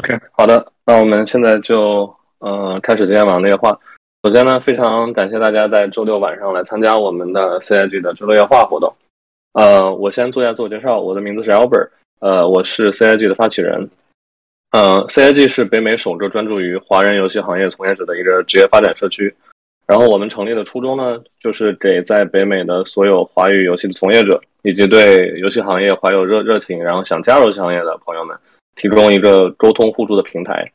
OK，好的，那我们现在就呃开始今天晚上的夜话。首先呢，非常感谢大家在周六晚上来参加我们的 CIG 的周六夜话活动。呃，我先做一下自我介绍，我的名字是 Albert，呃，我是 CIG 的发起人。呃，CIG 是北美首个专注于华人游戏行业从业者的一个职业发展社区。然后我们成立的初衷呢，就是给在北美的所有华语游戏的从业者，以及对游戏行业怀有热热情，然后想加入游戏行业的朋友们。提供一个沟通互助的平台，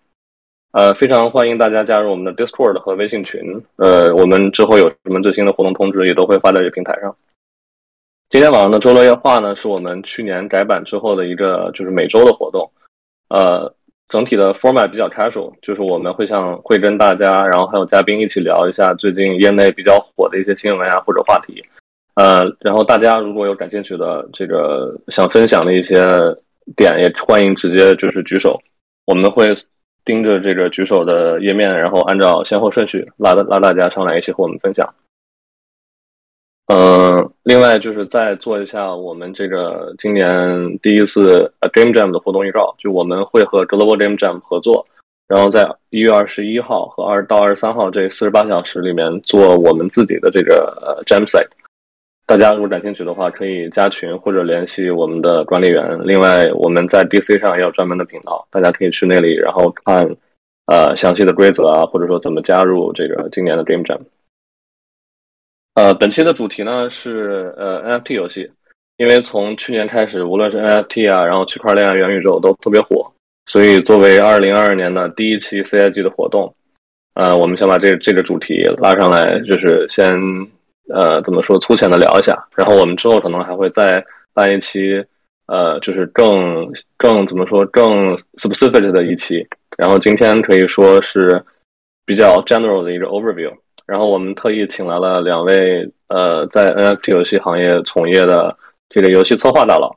呃，非常欢迎大家加入我们的 Discord 和微信群。呃，我们之后有什么最新的活动通知，也都会发在这个平台上。今天晚上的周六夜话呢，是我们去年改版之后的一个就是每周的活动。呃，整体的 format 比较 casual，就是我们会像会跟大家，然后还有嘉宾一起聊一下最近业内比较火的一些新闻啊或者话题。呃，然后大家如果有感兴趣的这个想分享的一些。点也欢迎直接就是举手，我们会盯着这个举手的页面，然后按照先后顺序拉拉大家上来一起和我们分享。嗯，另外就是再做一下我们这个今年第一次 Game Jam 的活动预告，就我们会和 Global Game Jam 合作，然后在一月二十一号和二到二十三号这四十八小时里面做我们自己的这个 Jam Site。大家如果感兴趣的话，可以加群或者联系我们的管理员。另外，我们在 DC 上也有专门的频道，大家可以去那里，然后看呃详细的规则啊，或者说怎么加入这个今年的 Game Jam。呃，本期的主题呢是呃 NFT 游戏，因为从去年开始，无论是 NFT 啊，然后区块链啊、元宇宙都特别火，所以作为二零二二年的第一期 CIG 的活动，呃，我们想把这这个主题拉上来，就是先。呃，怎么说？粗浅的聊一下，然后我们之后可能还会再办一期，呃，就是更更怎么说更 specific 的一期。然后今天可以说是比较 general 的一个 overview。然后我们特意请来了两位呃，在 NFT 游戏行业从业的这个游戏策划大佬，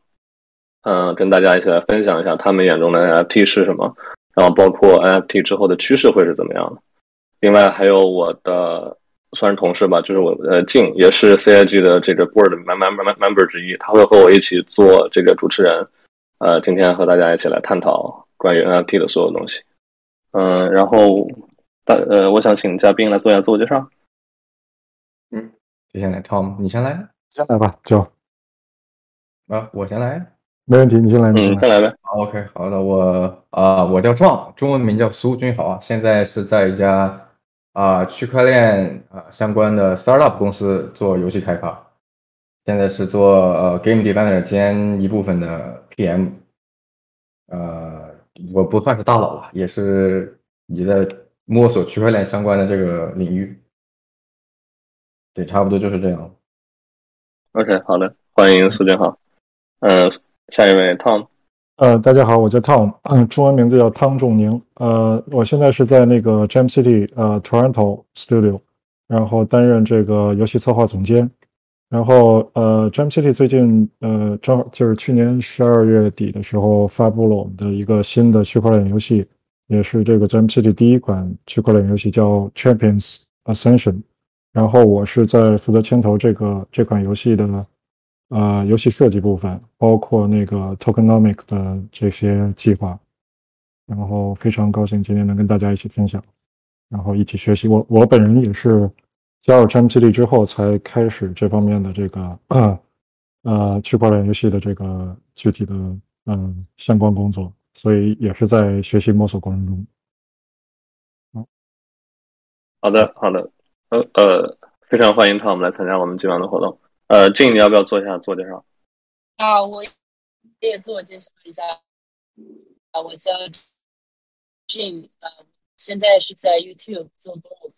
嗯，跟大家一起来分享一下他们眼中的 NFT 是什么，然后包括 NFT 之后的趋势会是怎么样的。另外还有我的。算是同事吧，就是我呃静也是 CIG 的这个 board member member 之一，他会和我一起做这个主持人，呃，今天和大家一起来探讨关于 NFT 的所有东西，嗯，然后大呃，我想请嘉宾来做一下自我介绍，嗯，接下来 Tom，你先来，先来吧，就啊，我先来，没问题，你先来，嗯，先来呗，OK，好的，我啊，我叫壮，中文名叫苏君豪，现在是在一家。啊，区块链啊相关的 startup 公司做游戏开发，现在是做呃 game designer 兼一部分的 PM，呃，我不算是大佬了，也是你在摸索区块链相关的这个领域，对，差不多就是这样。OK，好的，欢迎苏俊浩，嗯，下一位 Tom。呃，大家好，我叫 Tom，嗯，中文名字叫汤仲宁。呃，我现在是在那个 Jam City，呃，Toronto Studio，然后担任这个游戏策划总监。然后，呃，Jam City 最近，呃，正好就是去年十二月底的时候发布了我们的一个新的区块链游戏，也是这个 Jam City 第一款区块链游戏，叫 Champions Ascension。然后我是在负责牵头这个这款游戏的。呃，游戏设计部分包括那个 tokenomic 的这些计划，然后非常高兴今天能跟大家一起分享，然后一起学习。我我本人也是加入 c h a m p 之后才开始这方面的这个呃区块链游戏的这个具体的嗯相关工作，所以也是在学习摸索过程中。好，好的，好的，呃呃，非常欢迎 Tom 来参加我们今晚的活动。呃，静，你要不要做一下自我介绍？啊，我也自我介绍一下。啊，我叫静，呃，现在是在 YouTube 做 b l o。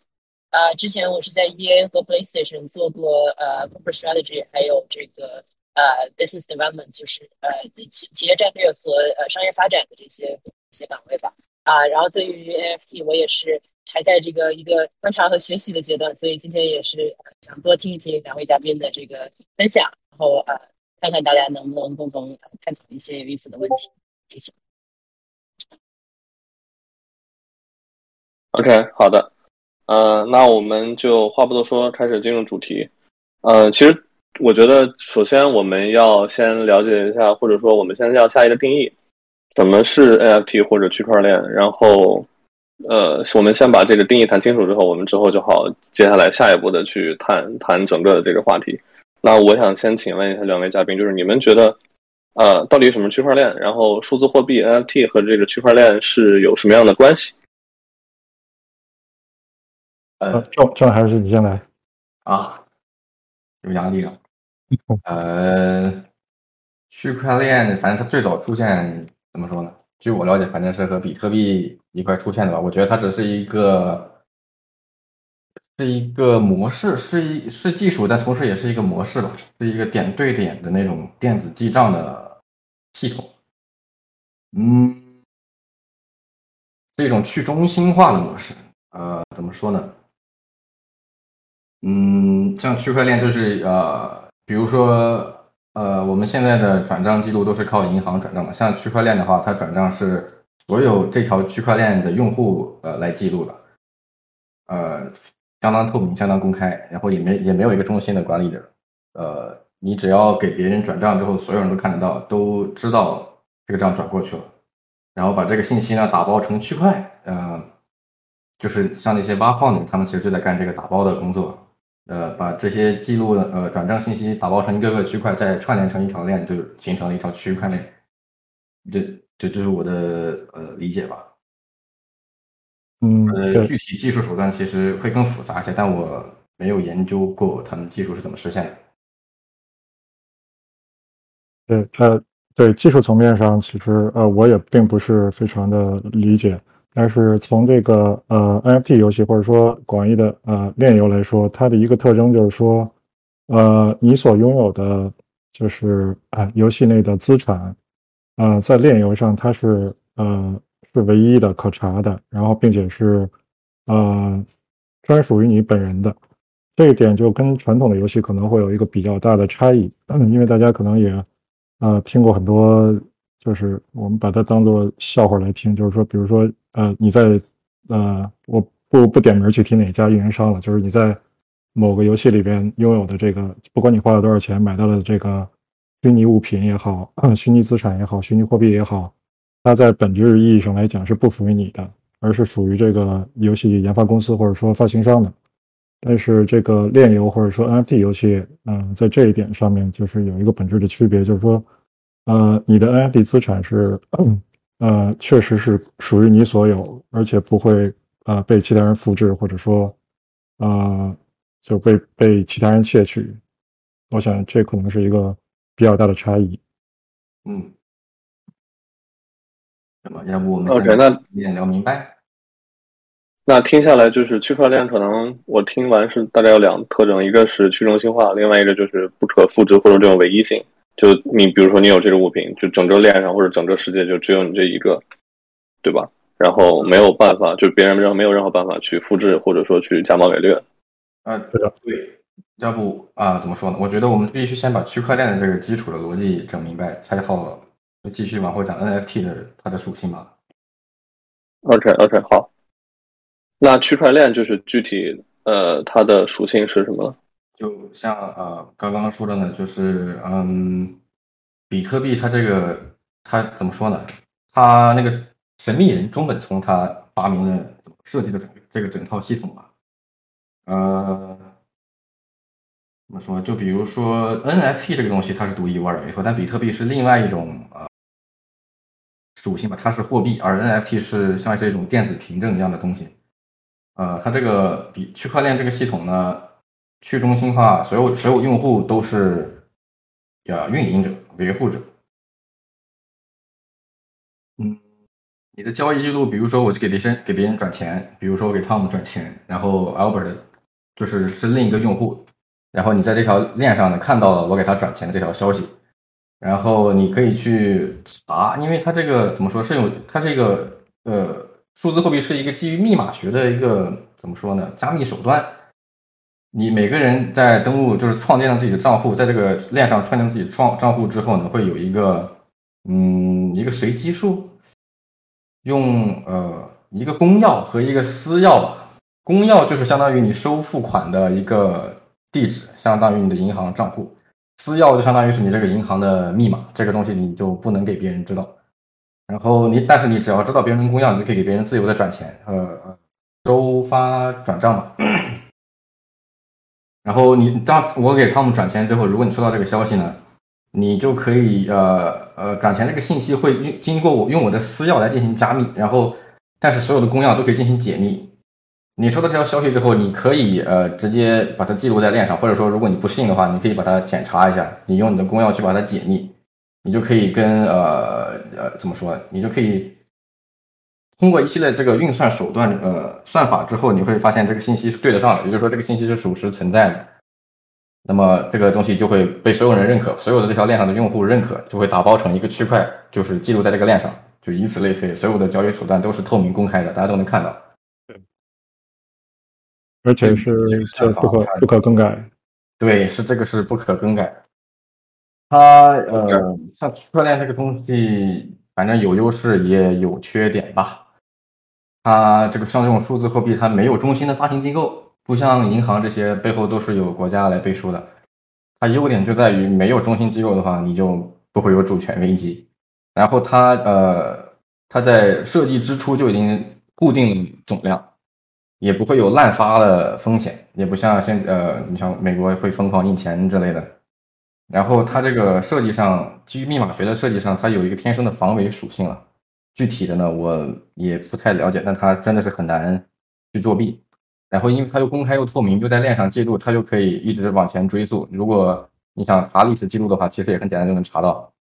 啊，之前我是在 EA 和 PlayStation 做过呃 Corporate Strategy，还有这个呃 Business Development，就是呃企企业战略和呃商业发展的这些一些岗位吧。啊，然后对于 NFT，我也是。还在这个一个观察和学习的阶段，所以今天也是想多听一听两位嘉宾的这个分享，然后呃，看看大家能不能共同探讨一些有意思的问题。谢谢。OK，好的，呃，那我们就话不多说，开始进入主题。呃，其实我觉得，首先我们要先了解一下，或者说我们现在要下一个定义，怎么是 NFT 或者区块链？然后，呃，我们先把这个定义谈清楚之后，我们之后就好接下来下一步的去谈谈整个的这个话题。那我想先请问一下两位嘉宾，就是你们觉得，呃，到底什么区块链？然后数字货币 NFT 和这个区块链是有什么样的关系？呃，郑郑还是你先来啊，有压力了。呃，区块链反正它最早出现怎么说呢？据我了解，反正是和比特币一块出现的吧。我觉得它只是一个。是一个模式，是一是技术，但同时也是一个模式吧，是一个点对点的那种电子记账的系统。嗯，是一种去中心化的模式。呃，怎么说呢？嗯，像区块链就是呃，比如说呃，我们现在的转账记录都是靠银行转账的，像区块链的话，它转账是所有这条区块链的用户呃来记录的，呃。相当透明，相当公开，然后也没也没有一个中心的管理者，呃，你只要给别人转账之后，所有人都看得到，都知道这个账转过去了，然后把这个信息呢打包成区块，呃，就是像那些挖矿的，他们其实就在干这个打包的工作，呃，把这些记录的呃转账信息打包成一个个区块，再串联成一条链，就形成了一条区块链，这这这是我的呃理解吧。嗯，呃，具体技术手段其实会更复杂一些，但我没有研究过他们技术是怎么实现的。对，呃，对技术层面上，其实呃，我也并不是非常的理解。但是从这个呃 NFT 游戏或者说广义的呃链游来说，它的一个特征就是说，呃，你所拥有的就是啊游戏内的资产，呃，在链游上它是呃。是唯一的、可查的，然后并且是，呃，专属于你本人的。这一点就跟传统的游戏可能会有一个比较大的差异，嗯因为大家可能也，呃，听过很多，就是我们把它当做笑话来听，就是说，比如说，呃，你在，呃，我不不点名去提哪家运营商了，就是你在某个游戏里边拥有的这个，不管你花了多少钱买到了这个虚拟物品也好，虚拟资产也好，虚拟货币也好。它在本质意义上来讲是不属于你的，而是属于这个游戏研发公司或者说发行商的。但是这个链游或者说 NFT 游戏，嗯，在这一点上面就是有一个本质的区别，就是说，呃，你的 NFT 资产是，呃，确实是属于你所有，而且不会呃被其他人复制或者说，呃，就被被其他人窃取。我想这可能是一个比较大的差异。嗯。那么，要不我们 OK？那也聊明白。那听下来就是区块链，可能我听完是大概有两特征，一个是去中心化，另外一个就是不可复制或者这种唯一性。就你比如说，你有这个物品，就整个链上或者整个世界就只有你这一个，对吧？然后没有办法，就别人任没有任何办法去复制或者说去假冒伪劣。啊，对的，对。要不啊，怎么说呢？我觉得我们必须先把区块链的这个基础的逻辑整明白，才好。继续往后讲 NFT 的它的属性吧。OK OK 好，那区块链就是具体呃它的属性是什么？就像呃刚刚说的呢，就是嗯，比特币它这个它怎么说呢？它那个神秘人中本聪他发明了设计的整这个整套系统吧，呃。怎么说？就比如说 NFT 这个东西，它是独一无二的，没错。但比特币是另外一种呃属性吧，它是货币，而 NFT 是像是一种电子凭证一样的东西。呃，它这个比区块链这个系统呢，去中心化，所有所有用户都是呃运营者、维护者。嗯，你的交易记录，比如说我去给别人给别人转钱，比如说我给 Tom 转钱，然后 Albert 就是是另一个用户。然后你在这条链上呢看到了我给他转钱的这条消息，然后你可以去查，因为它这个怎么说是有它这个呃数字货币是一个基于密码学的一个怎么说呢加密手段，你每个人在登录就是创建了自己的账户，在这个链上创建自己创账户之后呢，会有一个嗯一个随机数，用呃一个公钥和一个私钥吧，公钥就是相当于你收付款的一个。地址相当于你的银行账户，私钥就相当于是你这个银行的密码，这个东西你就不能给别人知道。然后你，但是你只要知道别人公钥，你就可以给别人自由的转钱，呃，收发转账嘛。然后你当我给汤姆转钱之后，如果你收到这个消息呢，你就可以呃呃转钱这个信息会用经过我用我的私钥来进行加密，然后但是所有的公钥都可以进行解密。你收到这条消息之后，你可以呃直接把它记录在链上，或者说如果你不信的话，你可以把它检查一下，你用你的公钥去把它解密，你就可以跟呃呃怎么说，你就可以通过一系列这个运算手段呃算法之后，你会发现这个信息是对得上的，也就是说这个信息是属实存在的。那么这个东西就会被所有人认可，所有的这条链上的用户认可，就会打包成一个区块，就是记录在这个链上，就以此类推，所有的交易手段都是透明公开的，大家都能看到。对而且是这不可不可更改，对，是这个是不可更改。它呃，像区块链这个东西，反正有优势也有缺点吧。它这个像这种数字货币，它没有中心的发行机构，不像银行这些背后都是有国家来背书的。它优点就在于没有中心机构的话，你就不会有主权危机。然后它呃，它在设计之初就已经固定总量。也不会有滥发的风险，也不像现呃，你像美国会疯狂印钱之类的。然后它这个设计上，基于密码学的设计上，它有一个天生的防伪属性了。具体的呢，我也不太了解，但它真的是很难去作弊。然后因为它又公开又透明，又在链上记录，它就可以一直往前追溯。如果你想查历史记录的话，其实也很简单就能查到。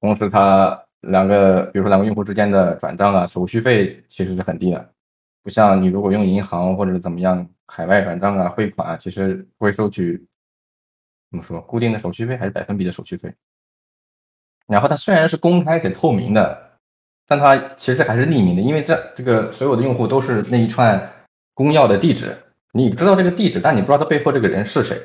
同时，它两个，比如说两个用户之间的转账啊，手续费其实是很低的。不像你如果用银行或者怎么样海外转账啊汇款啊，其实会收取怎么说固定的手续费还是百分比的手续费。然后它虽然是公开且透明的，但它其实还是匿名的，因为这这个所有的用户都是那一串公钥的地址，你知道这个地址，但你不知道他背后这个人是谁，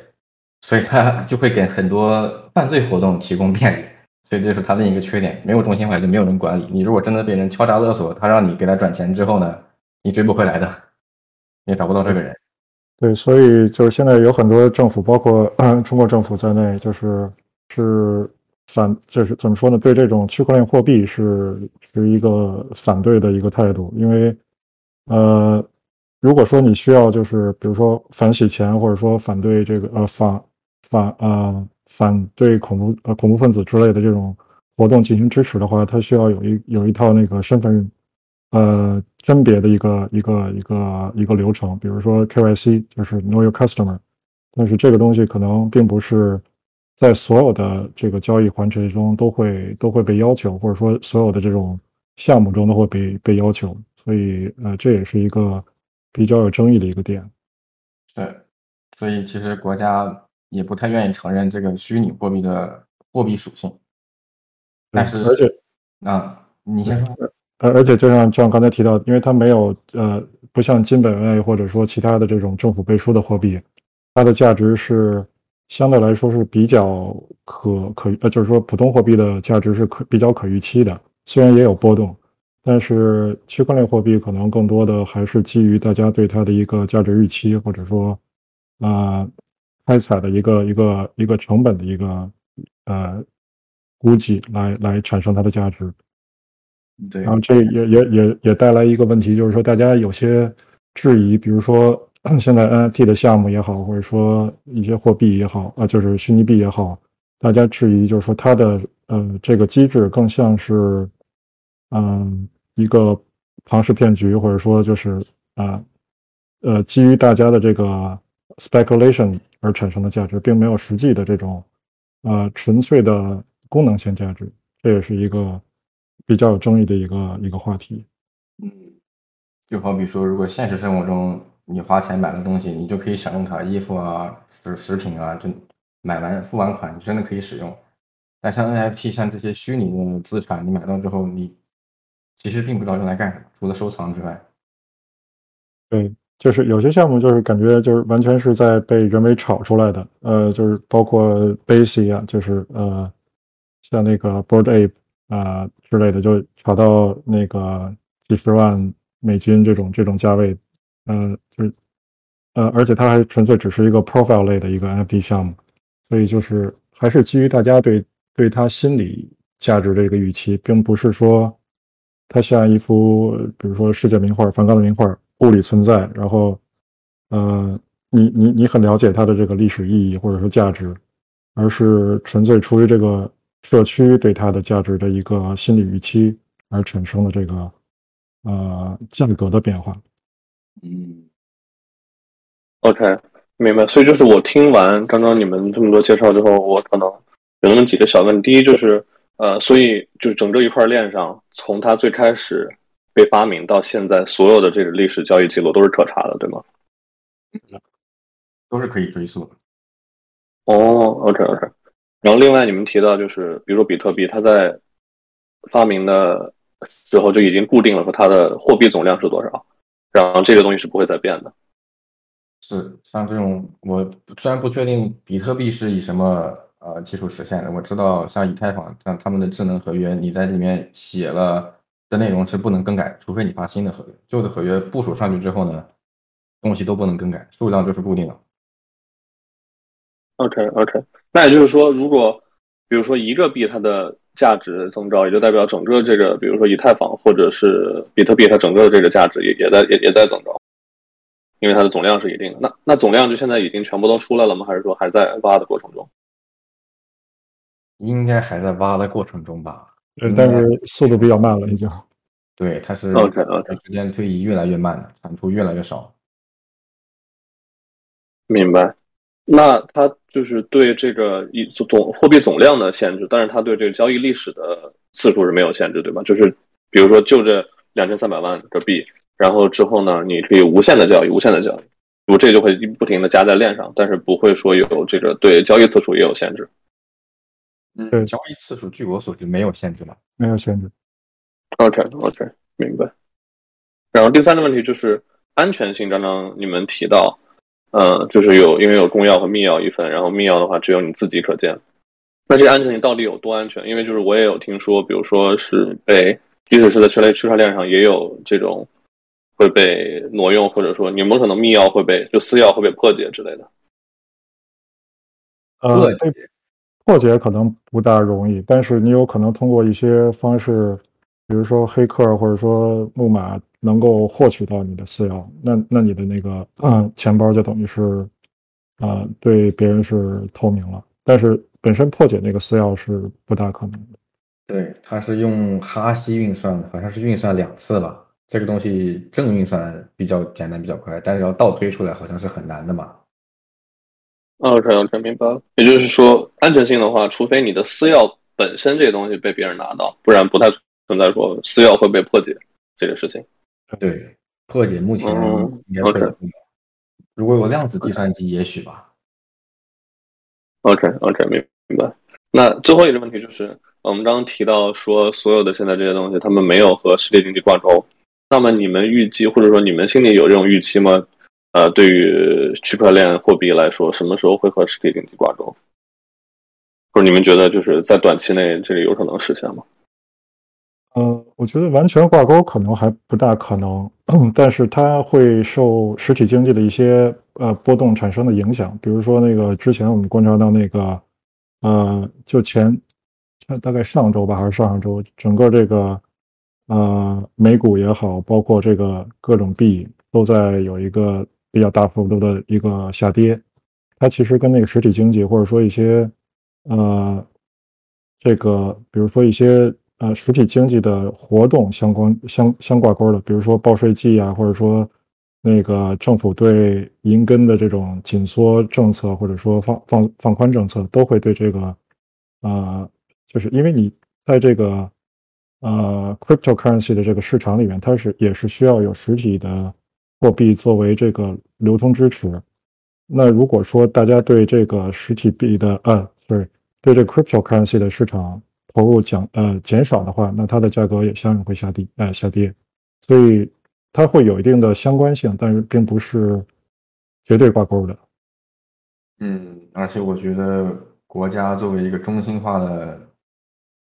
所以它 就会给很多犯罪活动提供便利。所以这是它另一个缺点，没有中心化就没有人管理。你如果真的被人敲诈勒索，他让你给他转钱之后呢？你追不回来的，也找不到这个人。对，所以就是现在有很多政府，包括 中国政府在内，就是是反，就是怎么说呢？对这种区块链货币是是一个反对的一个态度。因为，呃，如果说你需要就是比如说反洗钱，或者说反对这个呃反反呃反对恐怖呃恐怖分子之类的这种活动进行支持的话，它需要有一有一套那个身份。呃，甄别的一个一个一个一个流程，比如说 KYC，就是 Know Your Customer，但是这个东西可能并不是在所有的这个交易环节中都会都会被要求，或者说所有的这种项目中都会被被要求，所以呃，这也是一个比较有争议的一个点。对，所以其实国家也不太愿意承认这个虚拟货币的货币属性。但是，而且啊，你先说。而而且就像就像刚才提到，因为它没有呃，不像金本位或者说其他的这种政府背书的货币，它的价值是相对来说是比较可可呃，就是说普通货币的价值是可比较可预期的。虽然也有波动，但是区块链货币可能更多的还是基于大家对它的一个价值预期，或者说啊开采的一个一个一个成本的一个呃估计来来产生它的价值。对，然后这也也也也带来一个问题，就是说大家有些质疑，比如说 现在 NFT 的项目也好，或者说一些货币也好，啊，就是虚拟币也好，大家质疑就是说它的呃这个机制更像是嗯一个庞氏骗局，或者说就是啊呃基于大家的这个 speculation 而产生的价值，并没有实际的这种呃纯粹的功能性价值，这也是一个。比较有争议的一个一个话题，嗯，就好比说，如果现实生活中你花钱买了东西，你就可以享用它，衣服啊、就是食品啊，就买完付完款，你真的可以使用。但像 NFT，像这些虚拟的资产，你买到之后，你其实并不知道用来干什么，除了收藏之外。对，就是有些项目就是感觉就是完全是在被人为炒出来的，呃，就是包括 b a s i 啊，就是呃，像那个 Board Ape。啊之类的，就炒到那个几十万美金这种这种价位，呃，就是呃，而且它还纯粹只是一个 profile 类的一个 NFT 项目，所以就是还是基于大家对对它心理价值的一个预期，并不是说它像一幅，比如说世界名画、梵高的名画，物理存在，然后，呃，你你你很了解它的这个历史意义或者说价值，而是纯粹出于这个社区对它的价值的一个心理预期而产生的这个呃价格的变化。嗯，OK，明白。所以就是我听完刚刚你们这么多介绍之后，我可能有那么几个小问题。第一就是。呃，所以就整个一块链上，从它最开始被发明到现在，所有的这个历史交易记录都是可查的，对吗？都是可以追溯的。哦，OK OK。然后另外你们提到，就是比如说比特币，它在发明的时候就已经固定了说它的货币总量是多少，然后这个东西是不会再变的。是，像这种我虽然不确定比特币是以什么。呃，技术实现的，我知道，像以太坊，像他们的智能合约，你在里面写了的内容是不能更改，除非你发新的合约。旧的合约部署上去之后呢，东西都不能更改，数量就是固定的。OK OK，那也就是说，如果比如说一个币它的价值增高，也就代表整个这个，比如说以太坊或者是比特币，它整个的这个价值也也在也也在增高，因为它的总量是一定的。那那总量就现在已经全部都出来了吗？还是说还在挖的过程中？应该还在挖的过程中吧，对，但是速度比较慢了，已经。对，它是 OK OK，时间推移越来越慢的，产出越来越少。明白。那它就是对这个一总货币总量的限制，但是它对这个交易历史的次数是没有限制，对吧？就是比如说就这两千三百万个币，然后之后呢，你可以无限的交易，无限的交易，我这就会不停的加在链上，但是不会说有这个对交易次数也有限制。嗯，交易次数据我所知没有限制吧？没有限制。OK，OK，明白。然后第三个问题就是安全性，刚刚你们提到，嗯，就是有因为有公钥和密钥一份，然后密钥的话只有你自己可见。那这安全性到底有多安全？因为就是我也有听说，比如说是被，即使是在区块区块链上也有这种会被挪用，或者说你们可能密钥会被就私钥会被破解之类的。呃，破解可能不大容易，但是你有可能通过一些方式，比如说黑客或者说木马，能够获取到你的私钥，那那你的那个嗯钱包就等于是啊对别人是透明了。但是本身破解那个私钥是不大可能的。对，它是用哈希运算的，好像是运算两次吧。这个东西正运算比较简单比较快，但是要倒推出来好像是很难的嘛。OK，OK，明白。也就是说，安全性的话，除非你的私钥本身这个东西被别人拿到，不然不太存在说私钥会被破解这个事情。对，破解目前应该破解不了。如果有量子计算机，也许吧。OK，OK，明明白。那最后一个问题就是，我们刚刚提到说，所有的现在这些东西，他们没有和实体经济挂钩。那么你们预计，或者说你们心里有这种预期吗？呃，对于区块链货币来说，什么时候会和实体经济挂钩？或者你们觉得就是在短期内这里有可能实现吗？嗯，我觉得完全挂钩可能还不大可能，但是它会受实体经济的一些呃波动产生的影响。比如说那个之前我们观察到那个，呃，就前大概上周吧，还是上上周，整个这个呃美股也好，包括这个各种币都在有一个。比较大幅度的一个下跌，它其实跟那个实体经济或者说一些呃这个比如说一些呃实体经济的活动相关相相挂钩的，比如说报税季啊，或者说那个政府对银根的这种紧缩政策，或者说放放放宽政策，都会对这个啊，就是因为你在这个呃 cryptocurrency 的这个市场里面，它是也是需要有实体的。货币作为这个流通支持，那如果说大家对这个实体币的呃，对对这个 cryptocurrency 的市场投入减呃减少的话，那它的价格也相应会下跌，呃下跌，所以它会有一定的相关性，但是并不是绝对挂钩的。嗯，而且我觉得国家作为一个中心化的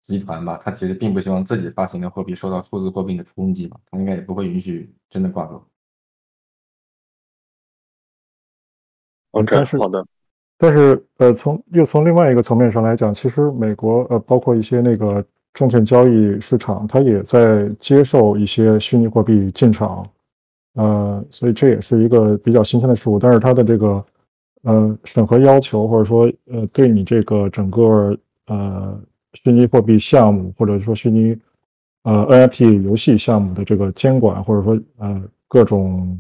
集团吧，它其实并不希望自己发行的货币受到数字货币的冲击吧，它应该也不会允许真的挂钩。但是好的，但是呃，从又从另外一个层面上来讲，其实美国呃，包括一些那个证券交易市场，它也在接受一些虚拟货币进场，呃，所以这也是一个比较新鲜的事物。但是它的这个呃审核要求，或者说呃对你这个整个呃虚拟货币项目，或者说虚拟呃 NFT 游戏项目的这个监管，或者说呃各种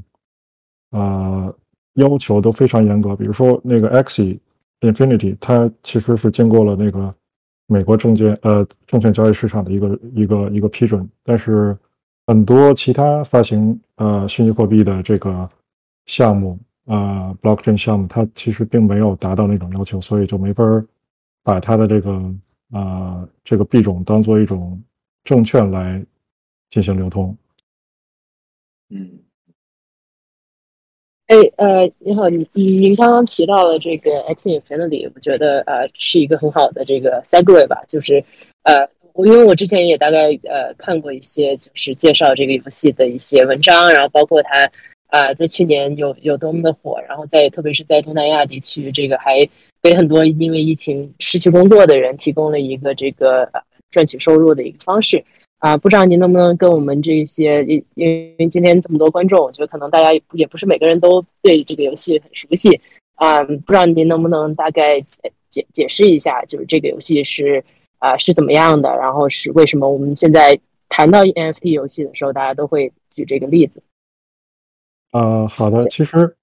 呃要求都非常严格。比如说那个 Axie Infinity，它其实是经过了那个。美国证券呃证券交易市场的一个一个一个批准，但是很多其他发行呃虚拟货币的这个项目啊，blockchain 项目，它其实并没有达到那种要求，所以就没法把它的这个啊这个币种当做一种证券来进行流通。嗯。哎，呃，你好，您您刚刚提到了这个 X Infinity，我觉得呃是一个很好的这个 segue 吧，就是呃，我因为我之前也大概呃看过一些就是介绍这个游戏的一些文章，然后包括它啊在去年有有多么的火，然后在特别是在东南亚地区，这个还给很多因为疫情失去工作的人提供了一个这个赚取收入的一个方式。啊，不知道您能不能跟我们这些，因因为今天这么多观众，我觉得可能大家也不是每个人都对这个游戏很熟悉啊。不知道您能不能大概解解解释一下，就是这个游戏是啊是怎么样的，然后是为什么我们现在谈到 NFT 游戏的时候，大家都会举这个例子？啊，好的，其实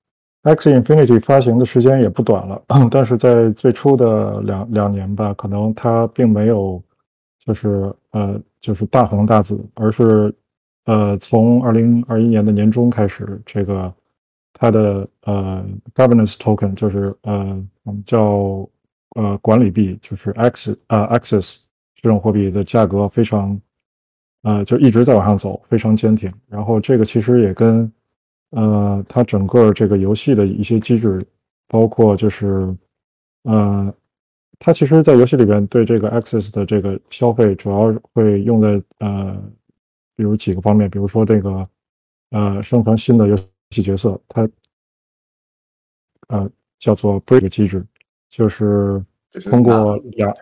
X Infinity 发行的时间也不短了，但是在最初的两两年吧，可能它并没有。就是呃，就是大红大紫，而是呃，从二零二一年的年中开始，这个它的呃 governance token 就是呃我们叫呃管理币，就是 X 啊 Access 这种货币的价格非常呃就一直在往上走，非常坚挺。然后这个其实也跟呃它整个这个游戏的一些机制，包括就是呃。它其实，在游戏里边对这个 Access 的这个消费，主要会用在呃，比如几个方面，比如说这个呃，生成新的游戏角色，它呃叫做 Break 机制，就是通过两，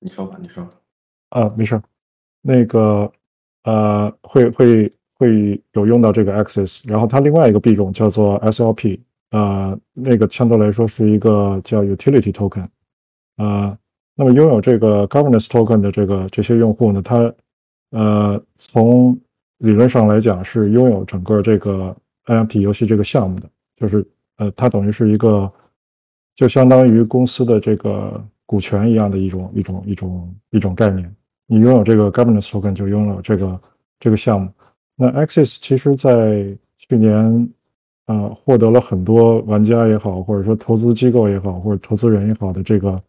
你说吧，你说啊，没事那个呃，会会会有用到这个 Access，然后它另外一个币种叫做 SLP，呃，那个相对来说是一个叫 Utility Token。呃，那么拥有这个 governance token 的这个这些用户呢，他呃从理论上来讲是拥有整个这个 NFT 游戏这个项目的，就是呃它等于是一个就相当于公司的这个股权一样的一种一种一种一种概念。你拥有这个 governance token 就拥有这个这个项目。那 Axis 其实在去年呃获得了很多玩家也好，或者说投资机构也好，或者投资人也好的这个。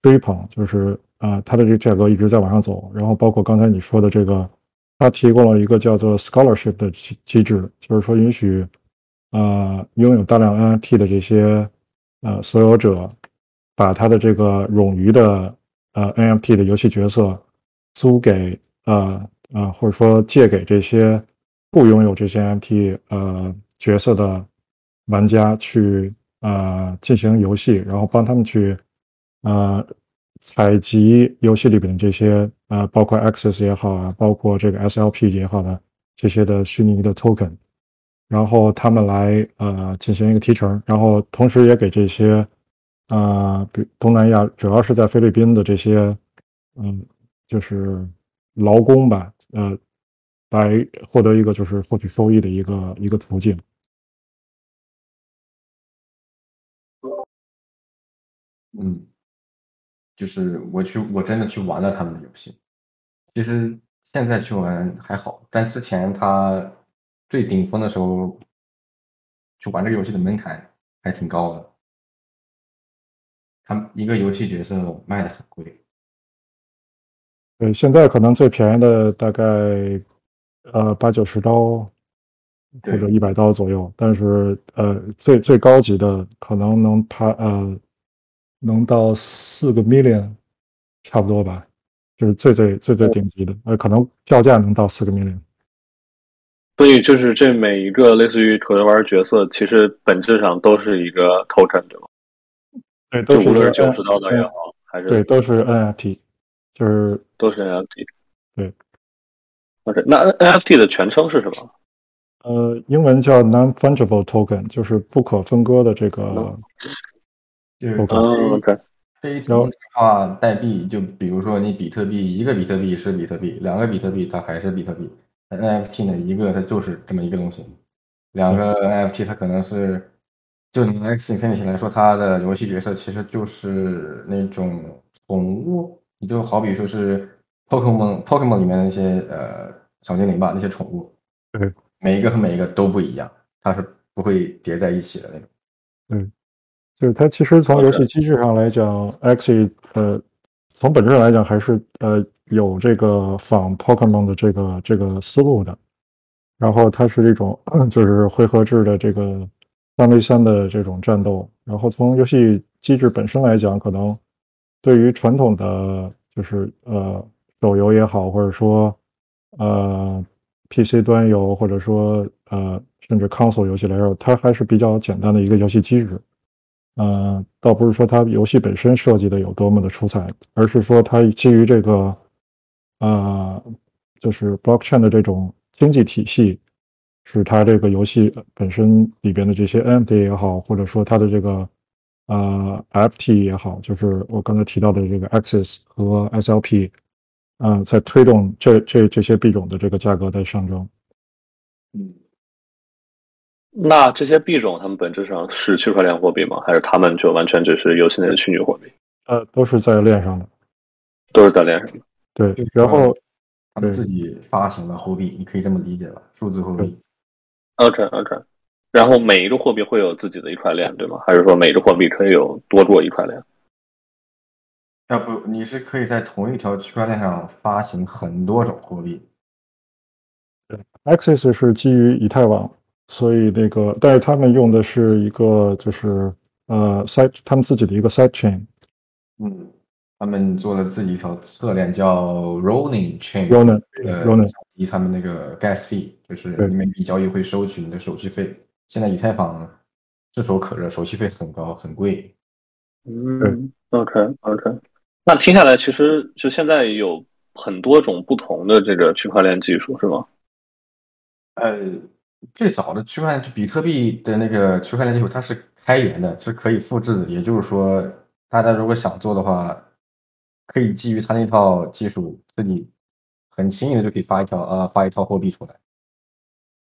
追捧就是啊，它的这个价格一直在往上走，然后包括刚才你说的这个，它提供了一个叫做 scholarship 的机机制，就是说允许啊拥有大量 NFT 的这些呃所有者，把他的这个冗余的呃 NFT 的游戏角色租给呃呃或者说借给这些不拥有这些 NFT 呃角色的玩家去啊进行游戏，然后帮他们去。呃，采集游戏里边这些呃，包括 Access 也好啊，包括这个 SLP 也好的这些的虚拟的 token，然后他们来呃进行一个提成，然后同时也给这些啊，比东南亚主要是在菲律宾的这些嗯，就是劳工吧，呃，来获得一个就是获取收益的一个一个途径。嗯。就是我去，我真的去玩了他们的游戏。其实现在去玩还好，但之前他最顶峰的时候，去玩这个游戏的门槛还挺高的。他一个游戏角色卖的很贵。对，现在可能最便宜的大概呃八九十刀或者一百刀左右，但是呃最最高级的可能能爬呃。能到四个 million，差不多吧，就是最最最最顶级的，呃，可能叫价能到四个 million。所以就是这每一个类似于可玩角色，其实本质上都是一个 token，对吧？对，都是无论是九十刀的也好，还是对，都是 NFT，就是都是 NFT。对。OK，那 NFT 的全称是什么？呃，英文叫 non-fungible token，就是不可分割的这个。就是非同质化代币，就比如说你比特币一个比特币是比特币，两个比特币它还是比特币。NFT 呢，一个它就是这么一个东西，两个 NFT 它可能是，就你 X Infinity 来说，它的游戏角色其实就是那种宠物，你就好比说是 Pokemon Pokemon 里面的那些呃小精灵吧，那些宠物，对，每一个和每一个都不一样，它是不会叠在一起的那种。嗯，就是它其实从游戏机制上来讲，Axie 呃，从本质上来讲还是呃有这个仿 Pokemon 的这个这个思路的。然后它是这种 就是回合制的这个三 v 三的这种战斗。然后从游戏机制本身来讲，可能对于传统的就是呃手游也好，或者说呃 PC 端游，或者说呃甚至 console 游戏来说，它还是比较简单的一个游戏机制。呃，倒不是说它游戏本身设计的有多么的出彩，而是说它基于这个呃就是 blockchain 的这种经济体系，使它这个游戏本身里边的这些 NFT 也好，或者说它的这个呃 FT 也好，就是我刚才提到的这个 Axis 和 SLP，啊、在推动这这这些币种的这个价格在上升。嗯，那这些币种它们本质上是区块链货币吗？还是它们就完全只是游戏内的虚拟货币？呃，都是在链上的。都是在链上的。对，然后他们自己发行的货币，你可以这么理解吧？数字货币。OK OK，然后每一个货币会有自己的一块链，对吗？还是说每个货币可以有多做一块链？要不你是可以在同一条区块链上发行很多种货币。Axis 是基于以太网，所以那个，但是他们用的是一个就是呃 side 他们自己的一个 side chain 嗯，他们做了自己一条侧链叫 Rolling Chain。Ronin 呃 Ronin 以他们那个 gas fee，就是每笔交易会收取你的手续费。现在以太坊炙手可热，手续费很高，很贵。嗯，OK OK，那听下来，其实就现在有很多种不同的这个区块链技术，是吗？呃，最早的区块链，就比特币的那个区块链技术，它是开源的，是可以复制的。也就是说，大家如果想做的话，可以基于它那套技术，自己很轻易的就可以发一条呃发一套货币出来。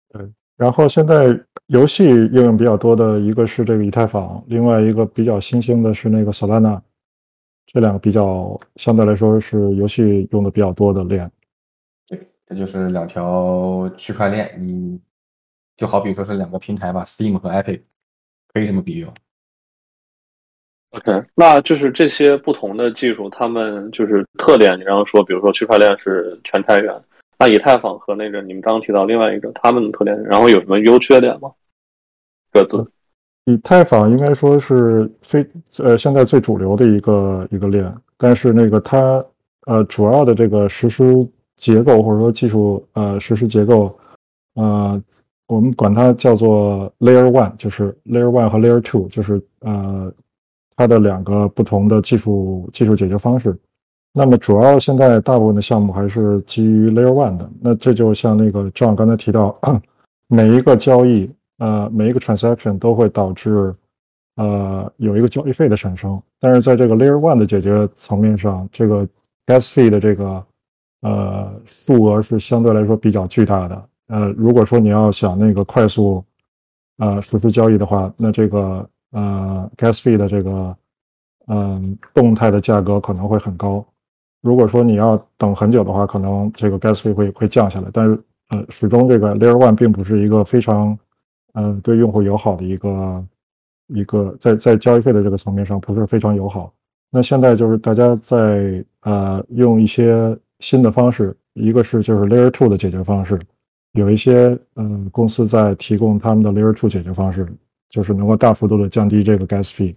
对然后现在游戏应用比较多的一个是这个以太坊，另外一个比较新兴的是那个 Solana，这两个比较相对来说是游戏用的比较多的链。对，这就是两条区块链，你就好比说是两个平台吧，Steam 和 Epic，可以这么比喻。OK，那就是这些不同的技术，它们就是特点。你刚刚说，比如说区块链是全开源，那以太坊和那个你们刚刚提到另外一个，它们的特点，然后有什么优缺点吗？各自。以太坊应该说是非呃现在最主流的一个一个链，但是那个它呃主要的这个实施结构或者说技术呃实施结构，呃我们管它叫做 Layer One，就是 Layer One 和 Layer Two，就是呃它的两个不同的技术技术解决方式。那么主要现在大部分的项目还是基于 Layer One 的，那这就像那个张刚才提到，每一个交易。呃，每一个 transaction 都会导致呃有一个交易费的产生，但是在这个 layer one 的解决层面上，这个 gas fee 的这个呃数额是相对来说比较巨大的。呃，如果说你要想那个快速呃实施交易的话，那这个呃 gas fee 的这个嗯、动态的价格可能会很高。如果说你要等很久的话，可能这个 gas fee 会会降下来，但是呃始终这个 layer one 并不是一个非常嗯，对用户友好的一个一个在在交易费的这个层面上不是非常友好。那现在就是大家在呃用一些新的方式，一个是就是 Layer Two 的解决方式，有一些嗯、公司在提供他们的 Layer Two 解决方式，就是能够大幅度的降低这个 gas fee。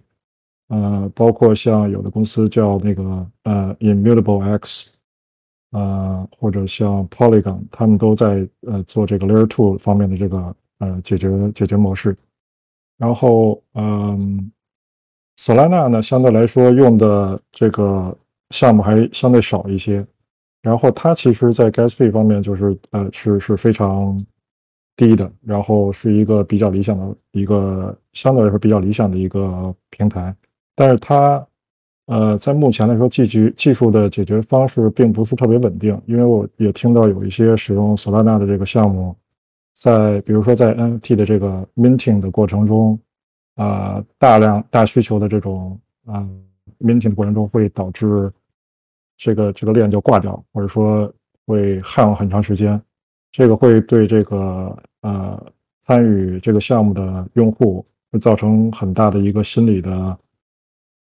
呃，包括像有的公司叫那个呃 Immutable X，呃或者像 Polygon，他们都在呃做这个 Layer Two 方面的这个。呃，解决解决模式，然后嗯，Solana 呢，相对来说用的这个项目还相对少一些。然后它其实，在 gas fee 方面就是呃是是非常低的，然后是一个比较理想的一个相对来说比较理想的一个平台。但是它呃在目前来说，技术技术的解决方式并不是特别稳定，因为我也听到有一些使用索拉纳的这个项目，在比如说在 NFT 的这个 minting 的过程中，啊大量大需求的这种啊 minting 的过程中会导致。这个这个链就挂掉，或者说会焊很长时间，这个会对这个呃参与这个项目的用户会造成很大的一个心理的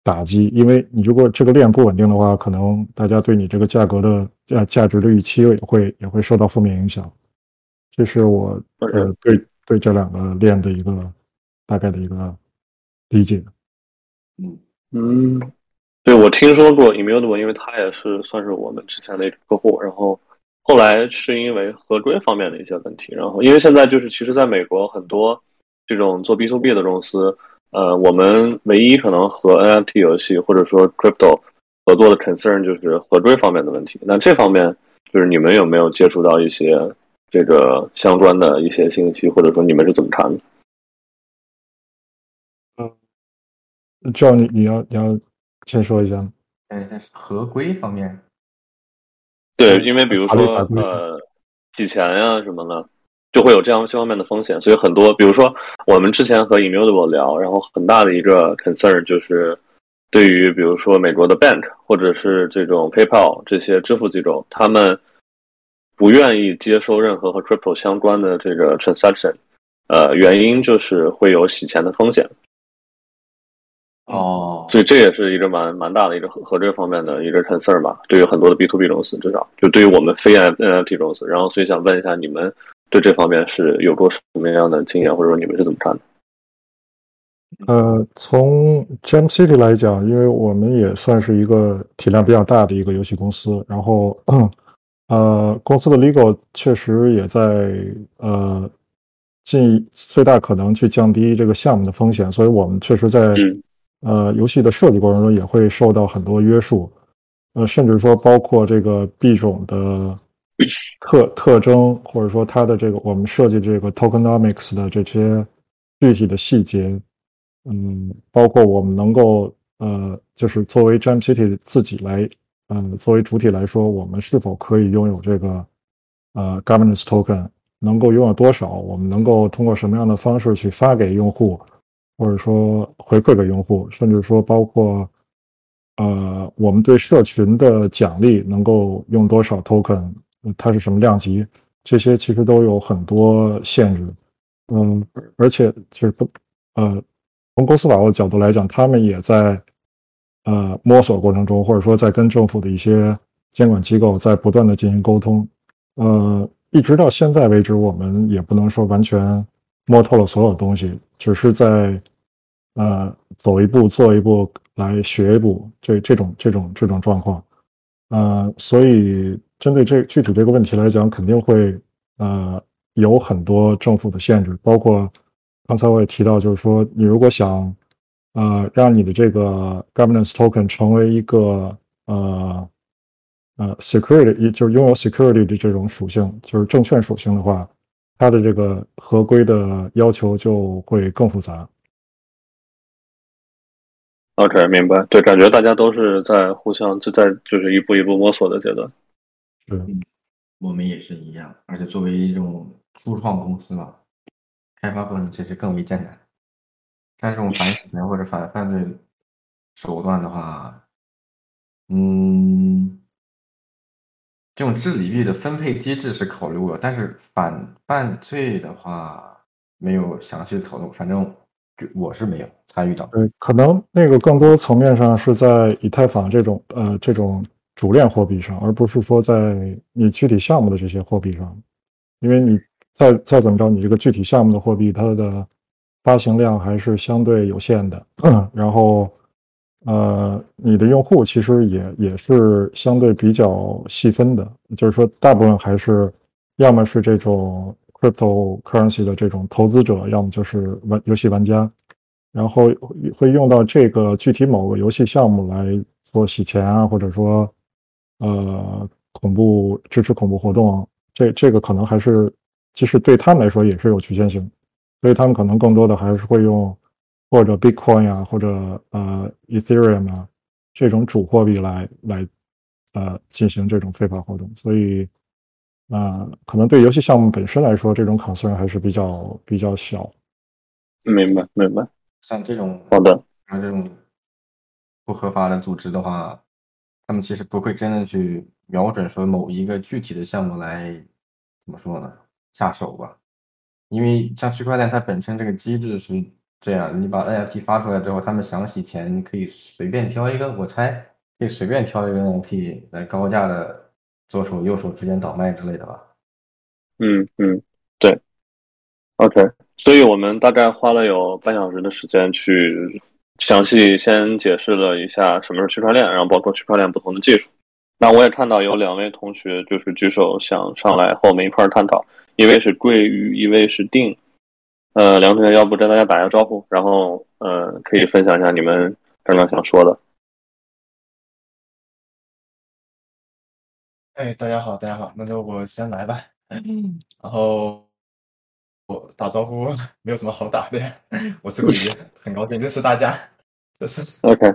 打击，因为你如果这个链不稳定的话，可能大家对你这个价格的价价值的预期也会也会受到负面影响。这是我呃对对这两个链的一个大概的一个理解。嗯嗯。对，我听说过 Immutable，因为它也是算是我们之前的一个客户。然后后来是因为合规方面的一些问题。然后因为现在就是，其实在美国很多这种做 B to B 的公司，呃，我们唯一可能和 NFT 游戏或者说 Crypto 合作的 concern 就是合规方面的问题。那这方面就是你们有没有接触到一些这个相关的一些信息，或者说你们是怎么看的？嗯，这样你你要你要。先说一下，嗯，但是合规方面，对，因为比如说呃，洗钱呀什么的，就会有这样这方面的风险，所以很多，比如说我们之前和 Immutable 聊，然后很大的一个 concern 就是对于比如说美国的 bank 或者是这种 PayPal 这些支付机构，他们不愿意接收任何和 crypto 相关的这个 transaction，呃，原因就是会有洗钱的风险。哦，所以这也是一个蛮蛮大的一个和和这方面的一个 concern 吧，对于很多的 B to B 公司，至少就对于我们非 NFT 公司。然后，所以想问一下，你们对这方面是有过什么样的经验，或者说你们是怎么看的？呃，从 Jam City 来讲，因为我们也算是一个体量比较大的一个游戏公司，然后呃，公司的 legal 确实也在呃尽最大可能去降低这个项目的风险，所以我们确实在。呃，游戏的设计过程中也会受到很多约束，呃，甚至说包括这个币种的 特特征，或者说它的这个我们设计这个 tokenomics 的这些具体的细节，嗯，包括我们能够呃，就是作为 Jam City 自己来，嗯，作为主体来说，我们是否可以拥有这个呃 governance token，能够拥有多少，我们能够通过什么样的方式去发给用户。或者说回馈给用户，甚至说包括，呃，我们对社群的奖励能够用多少 token，它是什么量级，这些其实都有很多限制。嗯，而且就是不，呃，从公司法务角度来讲，他们也在呃摸索过程中，或者说在跟政府的一些监管机构在不断的进行沟通。呃，一直到现在为止，我们也不能说完全。摸透了所有东西，只是在，呃，走一步做一步来学一步，这这种这种这种状况，呃，所以针对这具体这个问题来讲，肯定会呃有很多政府的限制，包括刚才我也提到，就是说你如果想呃让你的这个 governance token 成为一个呃呃 security，就是拥有 security 的这种属性，就是证券属性的话。它的这个合规的要求就会更复杂。OK，明白。对，感觉大家都是在互相就在就是一步一步摸索的阶段。嗯，我们也是一样。而且作为一种初创公司嘛，开发过程其实更为艰难。像这种反洗钱或者反犯罪手段的话，嗯。这种治理币的分配机制是考虑过，但是反犯罪的话没有详细的讨论。反正就我是没有参与到。对，可能那个更多层面上是在以太坊这种呃这种主链货币上，而不是说在你具体项目的这些货币上。因为你再再怎么着，你这个具体项目的货币它的发行量还是相对有限的，然后。呃，你的用户其实也也是相对比较细分的，就是说，大部分还是要么是这种 cryptocurrency 的这种投资者，要么就是玩游戏玩家，然后会用到这个具体某个游戏项目来做洗钱啊，或者说呃恐怖支持恐怖活动，这这个可能还是其实对他们来说也是有局限性，所以他们可能更多的还是会用或者 Bitcoin 啊，或者呃 Ethereum 啊这种主货币来来呃进行这种非法活动，所以啊可能对游戏项目本身来说，这种 concern 还是比较比较小。明白，明白。像这种好的，像这种不合法的组织的话，他们其实不会真的去瞄准说某一个具体的项目来怎么说呢下手吧？因为像区块链它本身这个机制是这样，你把 NFT 发出来之后，他们想洗钱，你可以随便挑一个，我猜可以随便挑一个 NFT 来高价的左手右手之间倒卖之类的吧？嗯嗯，对，OK。所以我们大概花了有半小时的时间去详细先解释了一下什么是区块链，然后包括区块链不同的技术。那我也看到有两位同学就是举手想上来和我们一块儿探讨，一位是桂鱼，一位是定。呃，梁同学，要不跟大家打个招呼，然后呃可以分享一下你们刚刚想说的。哎，大家好，大家好，那就我先来吧。然后。我打招呼没有什么好打的，我是桂鱼，很高兴认识大家。这是 OK，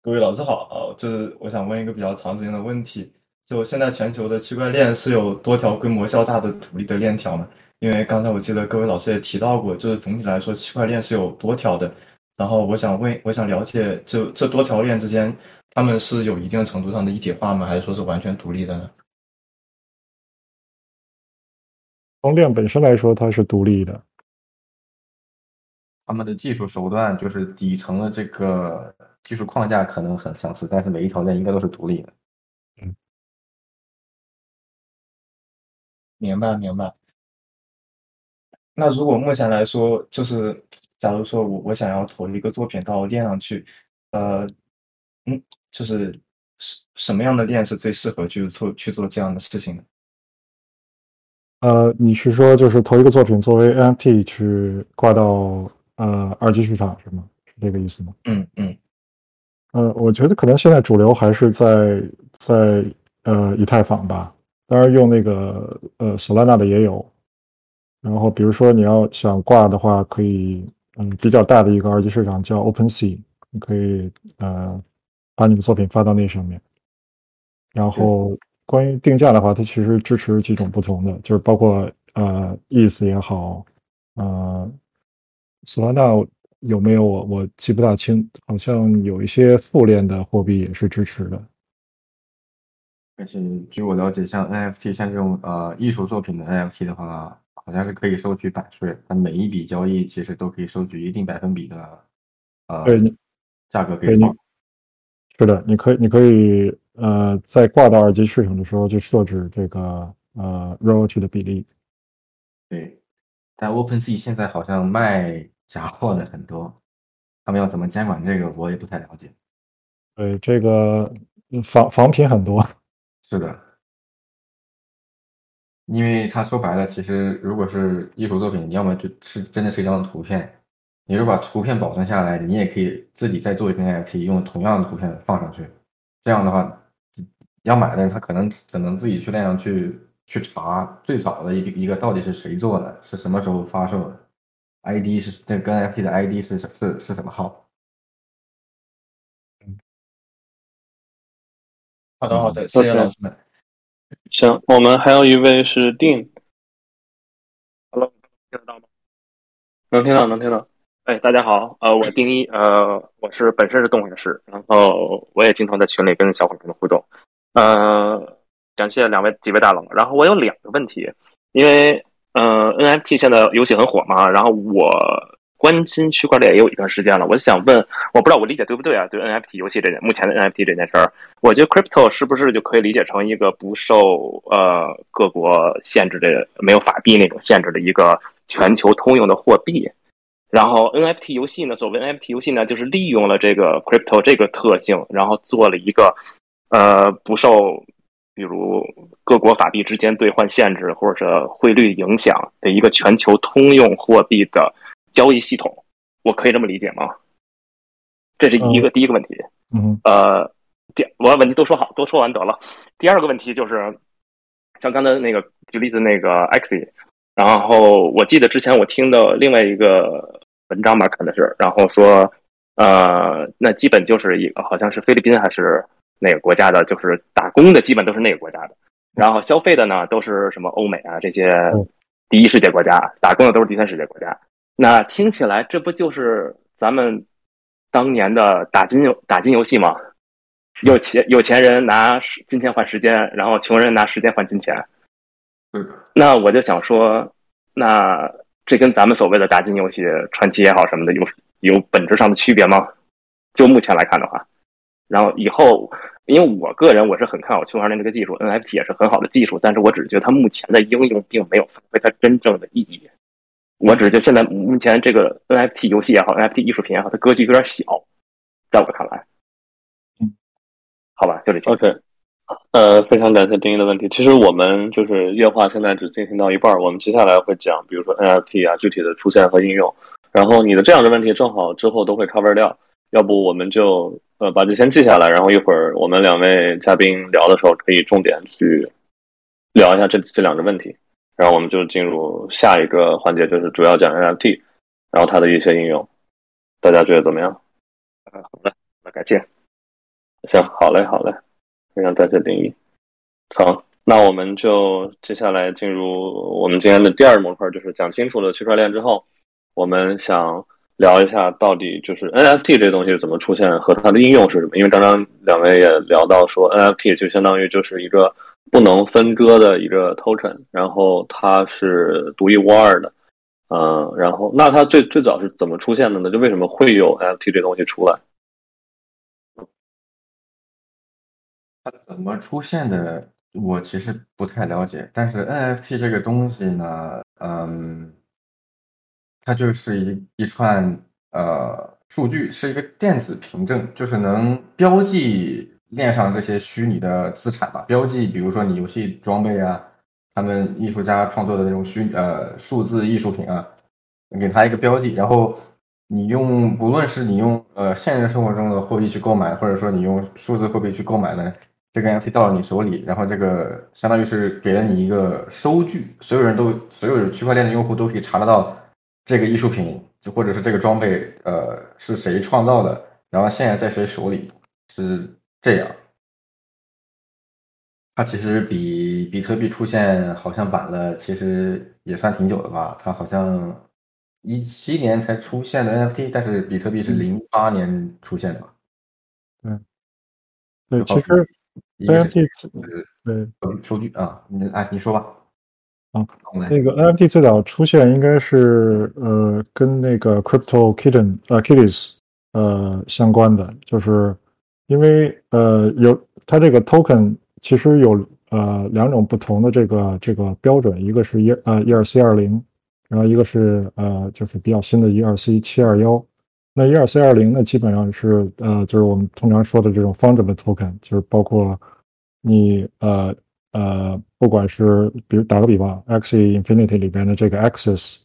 各位老师好啊，就是我想问一个比较长时间的问题，就现在全球的区块链是有多条规模较大的独立的链条吗？因为刚才我记得各位老师也提到过，就是总体来说区块链是有多条的。然后我想问，我想了解，就这多条链之间，他们是有一定程度上的一体化吗？还是说是完全独立的呢？从链本身来说，它是独立的。他们的技术手段就是底层的这个技术框架可能很相似，但是每一条链应该都是独立的。嗯，明白明白。那如果目前来说，就是假如说我我想要投一个作品到链上去，呃，嗯，就是什什么样的链是最适合去做去做这样的事情的？呃，你是说就是投一个作品作为 NFT 去挂到呃二级市场是吗？是这个意思吗？嗯嗯。呃，我觉得可能现在主流还是在在呃以太坊吧，当然用那个呃 Solana 的也有。然后比如说你要想挂的话，可以嗯比较大的一个二级市场叫 OpenSea，你可以呃把你的作品发到那上面，然后。关于定价的话，它其实支持几种不同的，就是包括呃，ETH 也好，呃，Solana 有没有我我记不大清，好像有一些副链的货币也是支持的。而且据我了解，像 NFT 像这种呃艺术作品的 NFT 的话，好像是可以收取版税，它每一笔交易其实都可以收取一定百分比的呃价格给放。是的，你可以，你可以，呃，在挂到二级市场的时候就设置这个呃 royalty 的比例。对，但 OpenSea 现在好像卖假货的很多，他们要怎么监管这个，我也不太了解。对，这个仿仿品很多。是的，因为他说白了，其实如果是艺术作品，你要么就是真的是一张图片。你如果把图片保存下来，你也可以自己再做一个 NFT，用同样的图片放上去。这样的话，要买的人他可能只能自己去那样去去查最早的一个一个到底是谁做的，是什么时候发售的，ID 是这跟 NFT 的 ID 是是是什么号？好的好的，谢谢老师们。行，我们还有一位是定。Hello，听得到吗？能听到，能听到。哎，大家好，呃，我丁一，呃，我是本身是动画师，然后我也经常在群里跟小伙伴们互动，呃，感谢两位几位大佬。然后我有两个问题，因为呃，NFT 现在游戏很火嘛，然后我关心区块链也有一段时间了，我想问，我不知道我理解对不对啊？对 NFT 游戏这件，目前的 NFT 这件事儿，我觉得 Crypto 是不是就可以理解成一个不受呃各国限制的、没有法币那种限制的一个全球通用的货币？然后 NFT 游戏呢？所谓 NFT 游戏呢，就是利用了这个 crypto 这个特性，然后做了一个呃不受比如各国法币之间兑换限制或者汇率影响的一个全球通用货币的交易系统。我可以这么理解吗？这是一个第一个问题。嗯。呃，第我把问题都说好，都说完得了。第二个问题就是，像刚才那个举例子那个 X，然后我记得之前我听的另外一个文章吧，看的是，然后说，呃，那基本就是一个好像是菲律宾还是哪个国家的，就是打工的基本都是那个国家的，然后消费的呢都是什么欧美啊这些嗯第一世界国家，打工的都是第三世界国家。那听起来这不就是咱们当年的打金游打金游戏吗？有钱有钱人拿金钱换时间，然后穷人拿时间换金钱。是的，那我就想说，那这跟咱们所谓的打金游戏、传奇也好什么的有有本质上的区别吗？就目前来看的话，然后以后，因为我个人我是很看好区块链这个技术，NFT 也是很好的技术，但是我只是觉得它目前的应用并没有发挥它真正的意义。我只是觉得现在目前这个 NFT 游戏也好，NFT 艺术品也好，它格局有点小，在我看来。嗯，好吧，就这些。OK，呃，非常感谢丁一的问题。其实我们就是夜话现在只进行到一半儿，我们接下来会讲，比如说 NFT 啊具体的出现和应用。然后你的这样的问题正好之后都会 cover 掉，要不我们就呃把这先记下来，然后一会儿我们两位嘉宾聊的时候可以重点去聊一下这这两个问题，然后我们就进入下一个环节，就是主要讲 NFT，然后它的一些应用，大家觉得怎么样？嗯，好的，那感谢。行，好嘞，好嘞，非常感谢丁一。好，那我们就接下来进入我们今天的第二模块，就是讲清楚了区块链之后，我们想聊一下到底就是 NFT 这东西是怎么出现和它的应用是什么。因为刚刚两位也聊到说，NFT 就相当于就是一个不能分割的一个 token，然后它是独一无二的。嗯，然后那它最最早是怎么出现的呢？就为什么会有 NFT 这东西出来？它怎么出现的，我其实不太了解。但是 NFT 这个东西呢，嗯，它就是一一串呃数据，是一个电子凭证，就是能标记链上这些虚拟的资产吧，标记比如说你游戏装备啊，他们艺术家创作的那种虚呃数字艺术品啊，给它一个标记，然后你用不论是你用呃现实生活中的货币去购买，或者说你用数字货币去购买呢，这个 NFT 到了你手里，然后这个相当于是给了你一个收据，所有人都所有区块链的用户都可以查得到这个艺术品就或者是这个装备呃是谁创造的，然后现在在谁手里是这样。它其实比比特币出现好像晚了，其实也算挺久的吧。它好像一七年才出现的 NFT，但是比特币是零八年出现的吧？对，好其实 NFT 是对收收据啊，你哎你说吧。啊，那个 NFT 最早出现应该是呃跟那个 Crypto Kitten 呃 Kitties 呃相关的，就是因为呃有它这个 token 其实有呃两种不同的这个这个标准，一个是一呃 ERC 二零，然后一个是呃就是比较新的一二 C 七二幺。那一二 C 二零呢，基本上是呃就是我们通常说的这种 fungible token，就是包括你呃呃，不管是比如打个比方，Axie Infinity 里边的这个 Axis，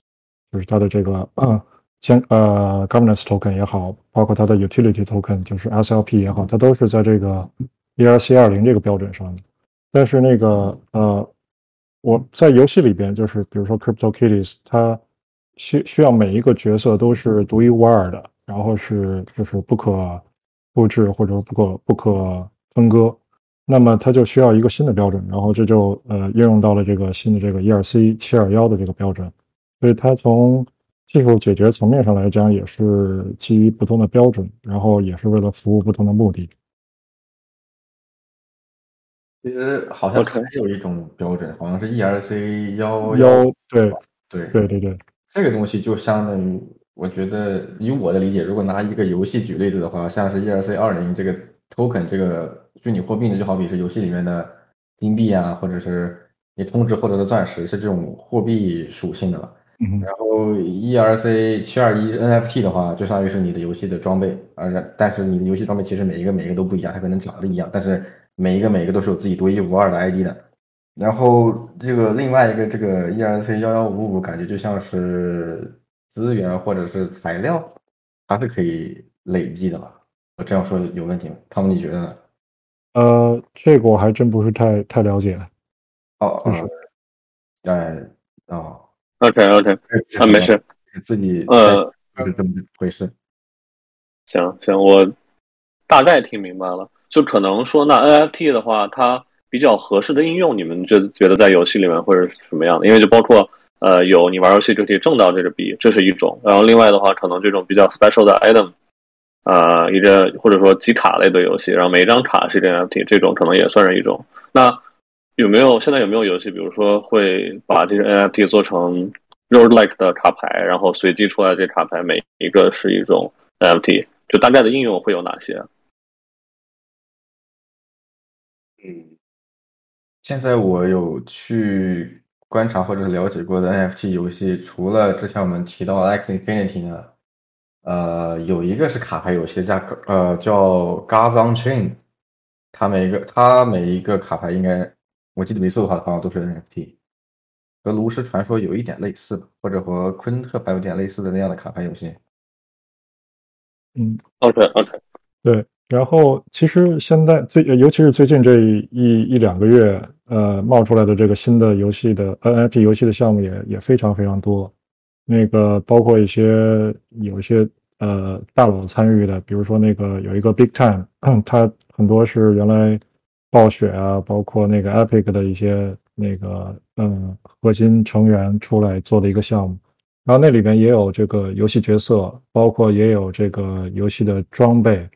就是它的这个呃监呃 governance token 也好，包括它的 utility token 就是 SLP 也好，它都是在这个 ERC 二零这个标准上的。但是那个呃，我在游戏里边，就是比如说 Crypto Kitties，它需需要每一个角色都是独一无二的，然后是就是不可复制或者不可不可分割。那么它就需要一个新的标准，然后这就呃应用到了这个新的这个 ERC 七二幺的这个标准，所以它从技术解决层面上来讲，也是基于不同的标准，然后也是为了服务不同的目的。其实好像还有一种标准，好像是 ERC 幺幺对对对对对，这个东西就相当于，我觉得以我的理解，如果拿一个游戏举例子的话，像是 ERC 二零这个 token 这个虚拟货币呢，就好比是游戏里面的金币啊，或者是你充值获得的钻石，是这种货币属性的了。嗯然后 ERC 七二一 NFT 的话，就相当于是你的游戏的装备，而但是你的游戏装备其实每一个每一个都不一样，它可能长得一样，但是每一个每一个都是有自己独一无二的 ID 的。然后这个另外一个这个 ERC 幺幺五五，感觉就像是资源或者是材料，它是可以累积的吧？我这样说有问题吗？汤姆，你觉得呢？呃，这个我还真不是太太了解了。哦，就是哎，哦，OK OK，啊没事，自己呃，是这么回事。行行，我大概听明白了。就可能说，那 NFT 的话，它比较合适的应用，你们觉得觉得在游戏里面会是什么样的？因为就包括呃，有你玩游戏就可以挣到这个币，这是一种。然后另外的话，可能这种比较 special 的 item，呃，一个或者说集卡类的游戏，然后每一张卡是一个 NFT，这种可能也算是一种。那有没有现在有没有游戏，比如说会把这个 NFT 做成 Roadlike 的卡牌，然后随机出来这卡牌每一个是一种 NFT？就大概的应用会有哪些？嗯，现在我有去观察或者是了解过的 NFT 游戏，除了之前我们提到的 X Infinity 呢，呃，有一个是卡牌游戏，叫呃叫 Gods on Chain，它每一个它每一个卡牌应该我记得没错的话，好像都是 NFT，和炉石传说有一点类似，或者和昆特牌有点类似的那样的卡牌游戏。嗯，OK OK，对。然后其实现在最尤其是最近这一一两个月，呃，冒出来的这个新的游戏的 NFT 游戏的项目也也非常非常多。那个包括一些有一些呃大佬参与的，比如说那个有一个 Big Time，它很多是原来暴雪啊，包括那个 Epic 的一些那个嗯核心成员出来做的一个项目。然后那里边也有这个游戏角色，包括也有这个游戏的装备。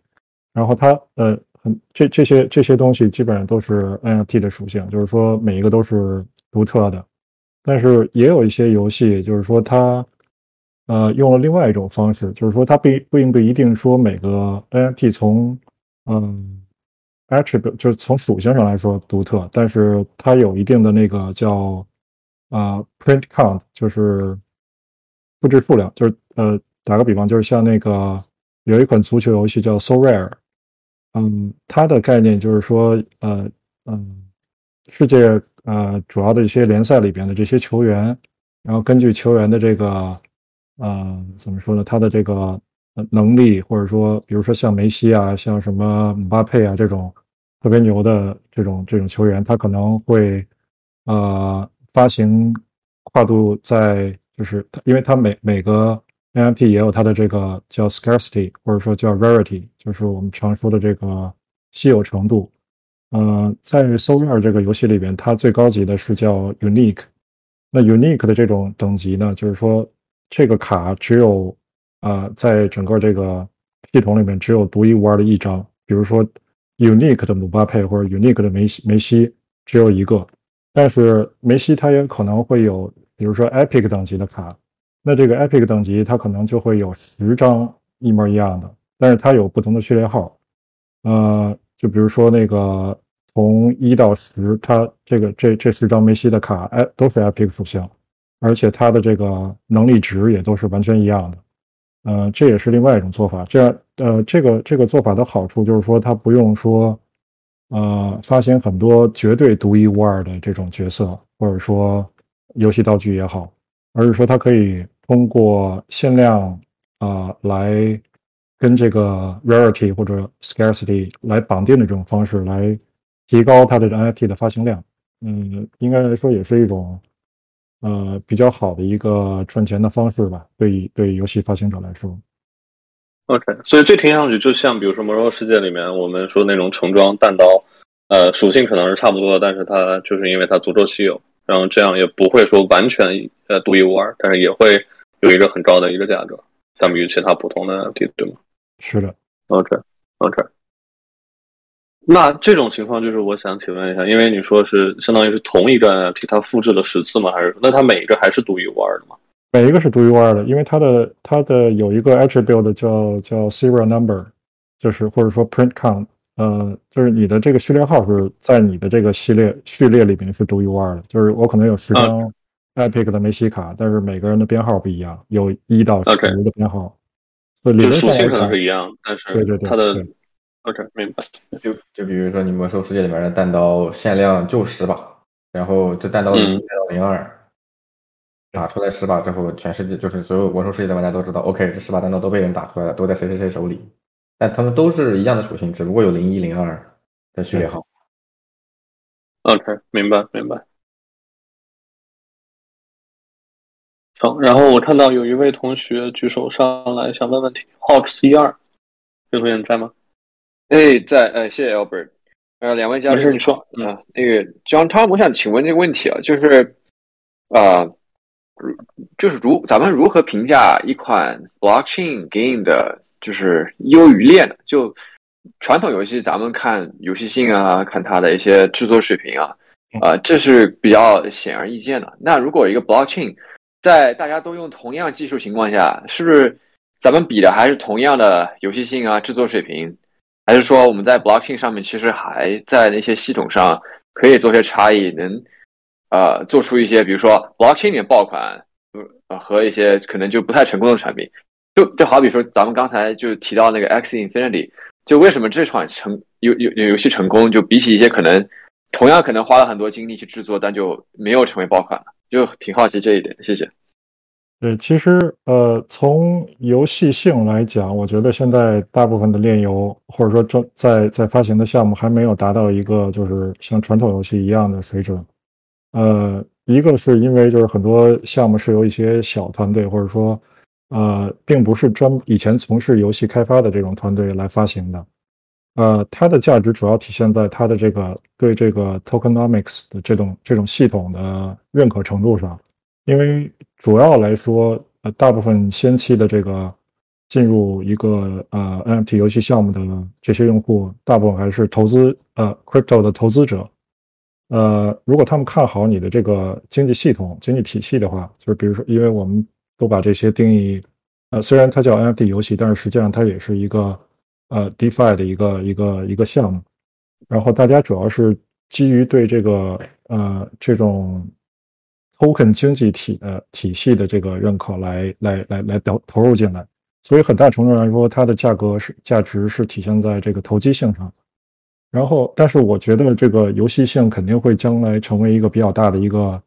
然后它呃很这这些这些东西基本上都是 NFT 的属性，就是说每一个都是独特的。但是也有一些游戏，就是说它呃用了另外一种方式，就是说它并并不一定说每个 NFT 从嗯 attribute 就是从属性上来说独特，但是它有一定的那个叫啊、呃 print count，就是复制数量，就是呃打个比方，就是像那个有一款足球游戏叫 So Rare。嗯，它的概念就是说，呃，嗯，世界呃主要的一些联赛里边的这些球员，然后根据球员的这个，呃，怎么说呢，他的这个能力，或者说，比如说像梅西啊，像什么姆巴佩啊这种特别牛的这种这种球员，他可能会呃发行跨度在，就是因为他每每个 NFT 也有它的这个叫 scarcity，或者说叫 rarity，就是我们常说的这个稀有程度。呃，在 So Rare 这个游戏里边，它最高级的是叫 unique。那 unique 的这种等级呢，就是说这个卡只有啊、呃，在整个这个系统里面只有独一无二的一张。比如说 unique 的姆巴佩或者 unique 的梅西梅西只有一个，但是梅西他也可能会有，比如说 epic 等级的卡。那这个 Epic 等级，它可能就会有十张一模一样的，但是它有不同的序列号。呃，就比如说那个从一到十，它这个这这十张梅西的卡，哎，都是 Epic 属性，而且它的这个能力值也都是完全一样的。呃，这也是另外一种做法。这样，呃，这个这个做法的好处就是说，它不用说，呃，发行很多绝对独一无二的这种角色，或者说游戏道具也好，而是说它可以。通过限量啊、来跟这个 rarity 或者 scarcity 来绑定的这种方式，来提高它的 NFT 的发行量。嗯，应该来说也是一种呃比较好的一个赚钱的方式吧，对于对于游戏发行者来说。OK，所以这听上去就像比如说《魔兽世界》里面我们说那种橙装弹刀，呃，属性可能是差不多的，但是它就是因为它足够稀有，然后这样也不会说完全呃独一无二，但是也会。有一个很高的一个价格，相比于其他普通的对吗？是的。OK，OK。那这种情况就是我想请问一下，因为你说是相当于是同一个 NFT，它复制了十次吗？还是那它每一个还是独一无二的吗？每一个是独一无二的，因为它的它的有一个 attribute 叫叫 serial number，就是或者说 print count，呃，就是你的这个序列号是在你的这个系列序列里面是独一无二的，就是我可能有十张。嗯 Epic 的梅西卡，但是每个人的编号不一样，有一到十的编号。所以理就论上属性可能是一样，但是对对对它的对 OK 明白。就就比如说你魔兽世界里面的弹刀限量就十把，然后这弹刀零嗯到零二，打出来十把之后，全世界就是所有魔兽世界的玩家都知道，OK，这十把弹刀都被人打出来了，都在谁谁谁手里，但他们都是一样的属性，只不过有零一零二，的序列号。OK，明白明白。行，然后我看到有一位同学举手上来想问问题，Hawks 一二，这位同学你在吗？哎，在，呃，谢谢 Albert，呃，两位嘉宾你说啊，那个 John Tom，我想请问这个问题啊，就是，啊，如就是如咱们如何评价一款 blockchain game 的，就是优与劣呢？就传统游戏，咱们看游戏性啊，看它的一些制作水平啊，啊，这是比较显而易见的。那如果一个 blockchain 在大家都用同样技术情况下，是不是咱们比的还是同样的游戏性啊、制作水平？还是说我们在 blockchain 上面其实还在那些系统上可以做些差异，能呃做出一些，比如说 blockchain 里面爆款，呃和一些可能就不太成功的产品，就就好比说咱们刚才就提到那个 X Infinity，就为什么这款成游游游戏成功，就比起一些可能同样可能花了很多精力去制作，但就没有成为爆款，就挺好奇这一点，谢谢。对，其实呃，从游戏性来讲，我觉得现在大部分的炼油或者说正在在发行的项目还没有达到一个就是像传统游戏一样的水准。呃，一个是因为就是很多项目是由一些小团队或者说呃，并不是专以前从事游戏开发的这种团队来发行的。呃，它的价值主要体现在它的这个对这个 tokenomics 的这种这种系统的认可程度上。因为主要来说，呃，大部分先期的这个进入一个呃 NFT 游戏项目的这些用户，大部分还是投资呃 crypto 的投资者。呃，如果他们看好你的这个经济系统、经济体系的话，就是比如说，因为我们都把这些定义，呃，虽然它叫 NFT 游戏，但是实际上它也是一个呃 DeFi 的一个一个一个项目。然后大家主要是基于对这个呃这种 token 经济体的体系的这个认可来来来来投投入进来，所以很大程度上来说，它的价格是价值是体现在这个投机性上。然后，但是我觉得这个游戏性肯定会将来成为一个比较大的一个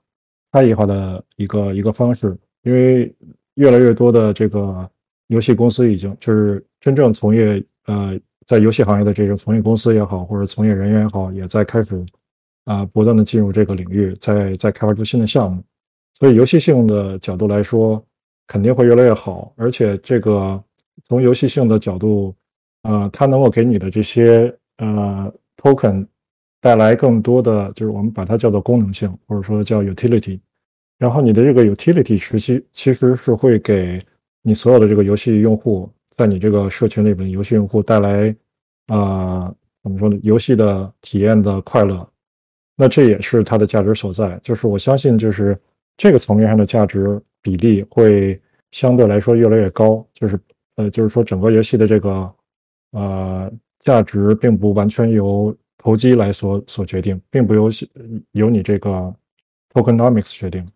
差异化的一个一个方式，因为越来越多的这个游戏公司已经就是真正从业呃在游戏行业的这个从业公司也好，或者从业人员也好，也在开始啊、不断的进入这个领域，在在开发出新的项目，所以游戏性的角度来说，肯定会越来越好，而且这个从游戏性的角度，呃，它能够给你的这些呃 token 带来更多的，就是我们把它叫做功能性，或者说叫 utility。然后你的这个 utility 实际其实是会给你所有的这个游戏用户，在你这个社群里边，游戏用户带来啊、怎么说呢？游戏的体验的快乐。那这也是它的价值所在，就是我相信，就是这个层面上的价值比例会相对来说越来越高，就是呃，就是说整个游戏的这个呃价值并不完全由投机来所所决定，并不由由你这个 tokenomics 决定。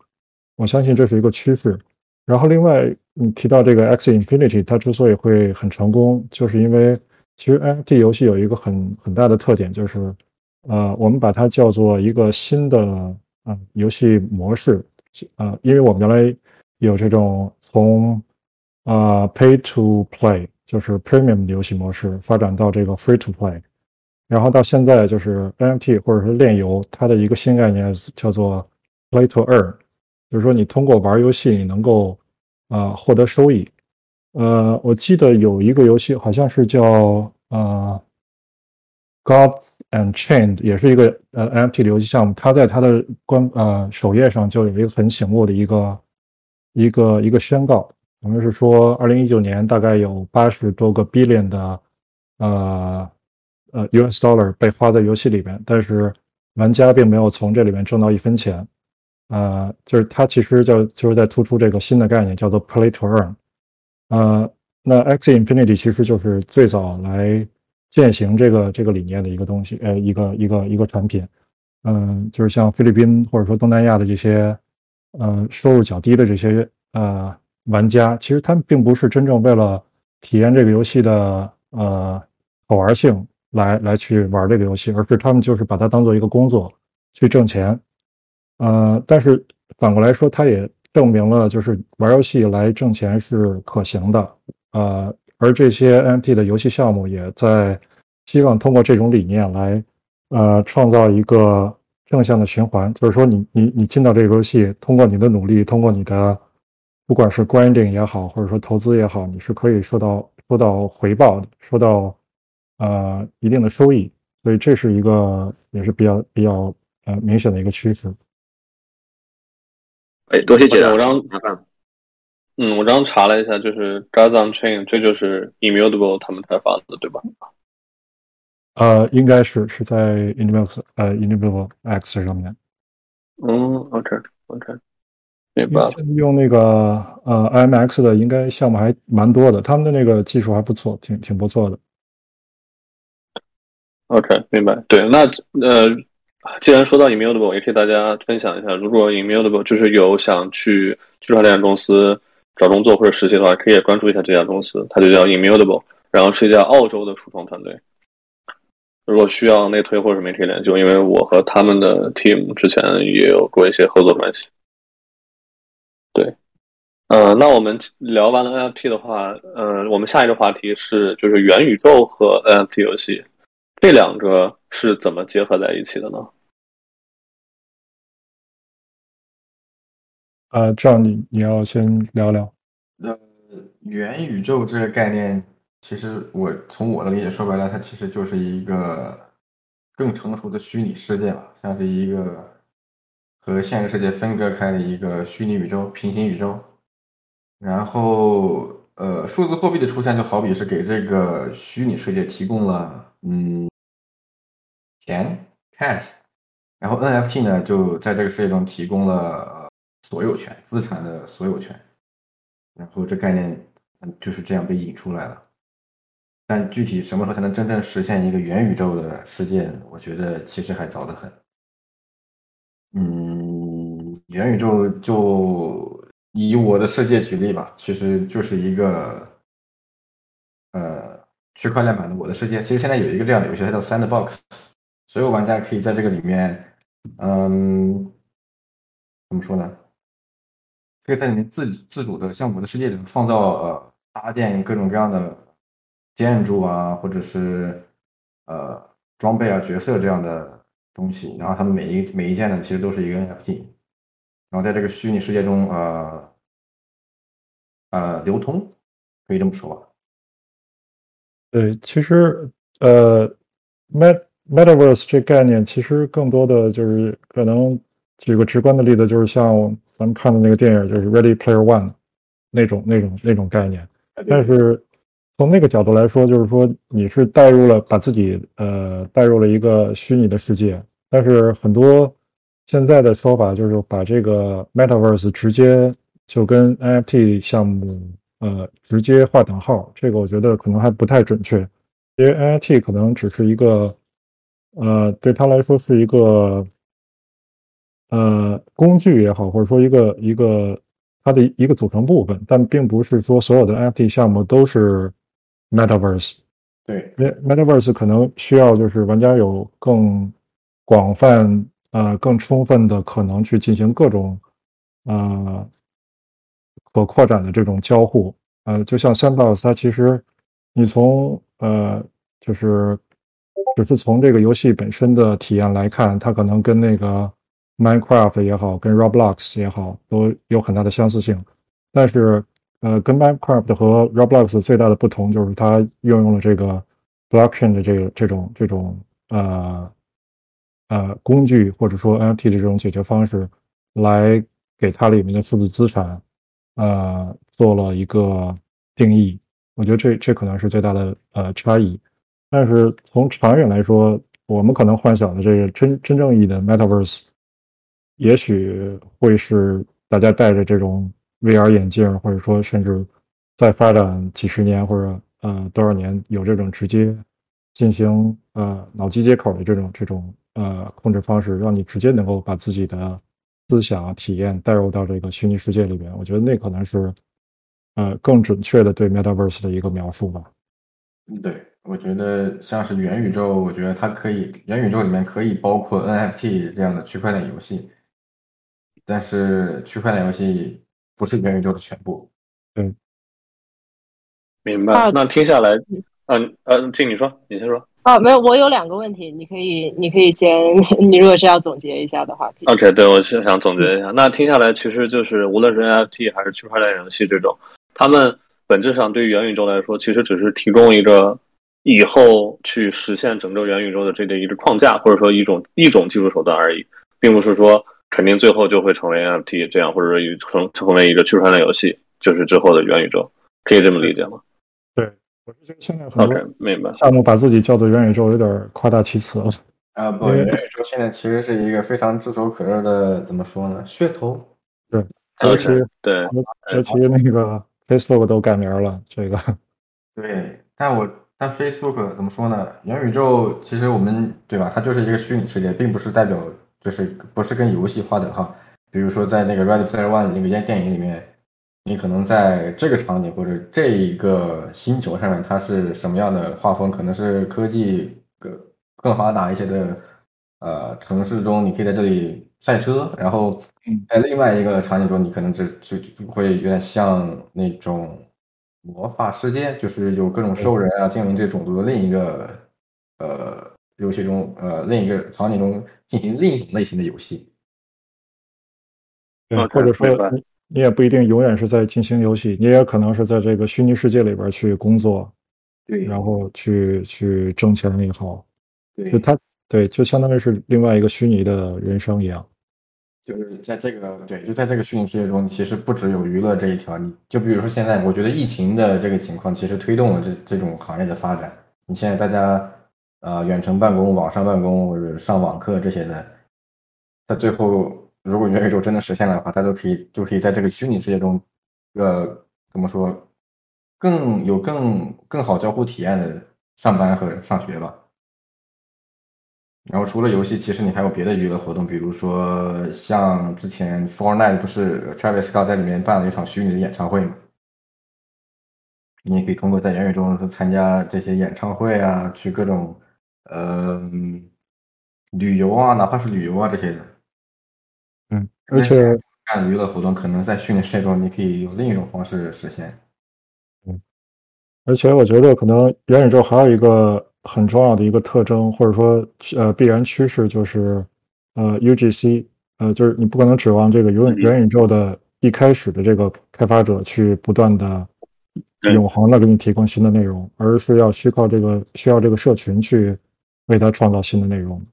我相信这是一个趋势。然后另外，你提到这个 X Infinity，它之所以会很成功，就是因为其实 NFT 游戏有一个很很大的特点，就是呃，我们把它叫做一个新的啊、呃、游戏模式啊、呃，因为我们原来有这种从啊、pay to play，就是 premium 的游戏模式，发展到这个 free to play，然后到现在就是 NFT 或者是炼油，它的一个新概念叫做 play to earn，就是说你通过玩游戏你能够啊、获得收益。呃，我记得有一个游戏好像是叫呃 God and Chained，也是一个呃 NFT 的游戏项目，它在它的官呃首页上就有一个很醒目的一个一个一个宣告，我们是说二零一九年大概有八十多个 billion 的呃呃 US dollar 被花在游戏里边，但是玩家并没有从这里面挣到一分钱。呃，就是它其实就就是在突出这个新的概念，叫做 Play to Earn。呃，那 X Infinity 其实就是最早来践行这个这个理念的一个东西，呃，一个一个一个产品。嗯、就是像菲律宾或者说东南亚的这些呃收入较低的这些呃玩家，其实他们并不是真正为了体验这个游戏的呃好玩性来来去玩这个游戏，而是他们就是把它当做一个工作去挣钱。呃，但是反过来说，它也证明了就是玩游戏来挣钱是可行的。呃，而这些 NFT 的游戏项目也在希望通过这种理念来呃创造一个正向的循环，就是说你你你进到这个游戏，通过你的努力，通过你的不管是 grinding 也好，或者说投资也好，你是可以收到收到回报的，收到呃一定的收益，所以这是一个也是比较比较呃明显的一个趋势。哎，多谢解答。我刚麻烦。嗯，我刚刚查了一下，就是 Jazz on Chain，这就是 Immutable 他们开发的，对吧？呃，应该是是在 Immutable 呃 Immutable X 上面。嗯，OK OK，明白了。用那个呃 IMX 的应该项目还蛮多的，他们的那个技术还不错，挺挺不错的。OK，明白。对，那呃，既然说到 Immutable，也可以大家分享一下，如果 Immutable 就是有想去区块链公司找工作或者实习的话，可以关注一下这家公司，它就叫 Immutable，然后是一家澳洲的初创团队。如果需要内推或者是媒体研究，因为我和他们的 team 之前也有过一些合作关系。对，呃，那我们聊完了 NFT 的话，呃，我们下一个话题是就是元宇宙和 NFT 游戏。这两个是怎么结合在一起的呢？呃，这样你你要先聊聊。呃，元宇宙这个概念，其实我从我的理解说白了，它其实就是一个更成熟的虚拟世界吧，像是一个和现实世界分割开的一个虚拟宇宙、平行宇宙。然后，呃，数字货币的出现就好比是给这个虚拟世界提供了，嗯。钱 cash，然后 NFT 呢就在这个世界中提供了所有权资产的所有权，然后这概念就是这样被引出来了。但具体什么时候才能真正实现一个元宇宙的世界，我觉得其实还早得很。嗯，元宇宙就以我的世界举例吧，其实就是一个呃区块链版的我的世界。其实现在有一个这样的游戏，它叫 Sandbox。所有玩家可以在这个里面，嗯，怎么说呢？可以在你自自主的像我的世界里创造呃搭建各种各样的建筑啊，或者是呃装备啊、角色这样的东西。然后他们每一每一件呢，其实都是一个 NFT，然后在这个虚拟世界中呃呃流通，可以这么说吧？对，其实呃，Met。Metaverse 这概念其实更多的就是可能举个直观的例子，就是像咱们看的那个电影，就是 Ready Player One 那种那种那种概念。但是从那个角度来说，就是说你是带入了把自己呃带入了一个虚拟的世界。但是很多现在的说法就是把这个 Metaverse 直接就跟 NFT 项目呃直接划等号，这个我觉得可能还不太准确，因为 NFT 可能只是一个。呃，对他来说是一个，呃，工具也好，或者说一个一个它的一个组成部分，但并不是说所有的 NFT 项目都是 Metaverse。对，Metaverse 可能需要就是玩家有更广泛、呃更充分的可能去进行各种呃可扩展的这种交互。呃，就像 Sandbox，它其实你从呃就是。只是从这个游戏本身的体验来看，它可能跟那个 Minecraft 也好，跟 Roblox 也好，都有很大的相似性。但是，呃，跟 Minecraft 和 Roblox 最大的不同就是它运用了这个 Blockchain 的这个这种这种呃呃工具，或者说 NFT 的这种解决方式，来给它里面的数字资产呃做了一个定义。我觉得这这可能是最大的呃差异。但是从长远来说，我们可能幻想的这个真真正意义的 Metaverse，也许会是大家戴着这种 VR 眼镜，或者说甚至再发展几十年或者呃多少年，有这种直接进行呃脑机接口的这种这种呃控制方式，让你直接能够把自己的思想体验带入到这个虚拟世界里边。我觉得那可能是呃更准确的对 Metaverse 的一个描述吧。嗯，对。我觉得像是元宇宙，我觉得它可以元宇宙里面可以包括 NFT 这样的区块链游戏，但是区块链游戏不是元宇宙的全部。嗯，明白。那听下来，嗯呃，静你说，你先说。啊，没有，我有两个问题，你可以，你可以先，你如果是要总结一下的话 OK，对我是想总结一下，那听下来其实就是无论是 NFT 还是区块链游戏这种，他们本质上对于元宇宙来说，其实只是提供一个以后去实现整个元宇宙的这个一个框架，或者说一种一种技术手段而已，并不是说肯定最后就会成为 NFT 这样，或者说成成为一个区块链游戏，就是之后的元宇宙，可以这么理解吗对我是觉得现在很多明白。项目把自己叫做元宇宙，有点夸大其词了。啊，不，元宇宙现在其实是一个非常炙手可热的，怎么说呢？噱头。对，尤其对，尤其那个 Facebook 都改名了，这个对，但我但 Facebook 怎么说呢？元宇宙其实我们对吧？它就是一个虚拟世界，并不是代表就是不是跟游戏划等号。比如说在那个 Ready Player One 那个电电影里面，你可能在这个场景或者这一个星球上面，它是什么样的画风？可能是科技更更发达一些的呃城市中，你可以在这里赛车，然后在另外一个场景中，你可能就就就会有点像那种魔法世界，就是有各种兽人啊、精灵这种族的另一个呃游戏中，呃另一个场景中进行另一种类型的游戏。对或者说你你也不一定永远是在进行游戏，你也可能是在这个虚拟世界里边去工作，对然后去去挣钱也好，对就它对，就相当于是另外一个虚拟的人生一样。就是在这个对，就在这个虚拟世界中，其实不只有娱乐这一条。你就比如说现在，我觉得疫情的这个情况，其实推动了这这种行业的发展。你现在大家呃远程办公、网上办公或者上网课这些的，到最后如果元宇宙真的实现了的话，大家都可以就可以在这个虚拟世界中，呃，怎么说，更有更更好交互体验的上班和上学吧。然后除了游戏，其实你还有别的娱乐活动，比如说像之前 f o r n i t e 不是 Travis Scott 在里面办了一场虚拟的演唱会嘛？你也可以通过在元宇宙中参加这些演唱会啊，去各种呃旅游啊，哪怕是旅游啊这些的。嗯，而且 干娱乐活动，可能在虚拟世界中你可以用另一种方式实现。嗯而且我觉得可能元宇宙还有一个很重要的一个特征，或者说呃必然趋势就是呃 UGC，呃就是你不可能指望这个元元宇宙的一开始的这个开发者去不断的永恒的给你提供新的内容，而是要需靠这个需要这个社群去为它创造新的内容。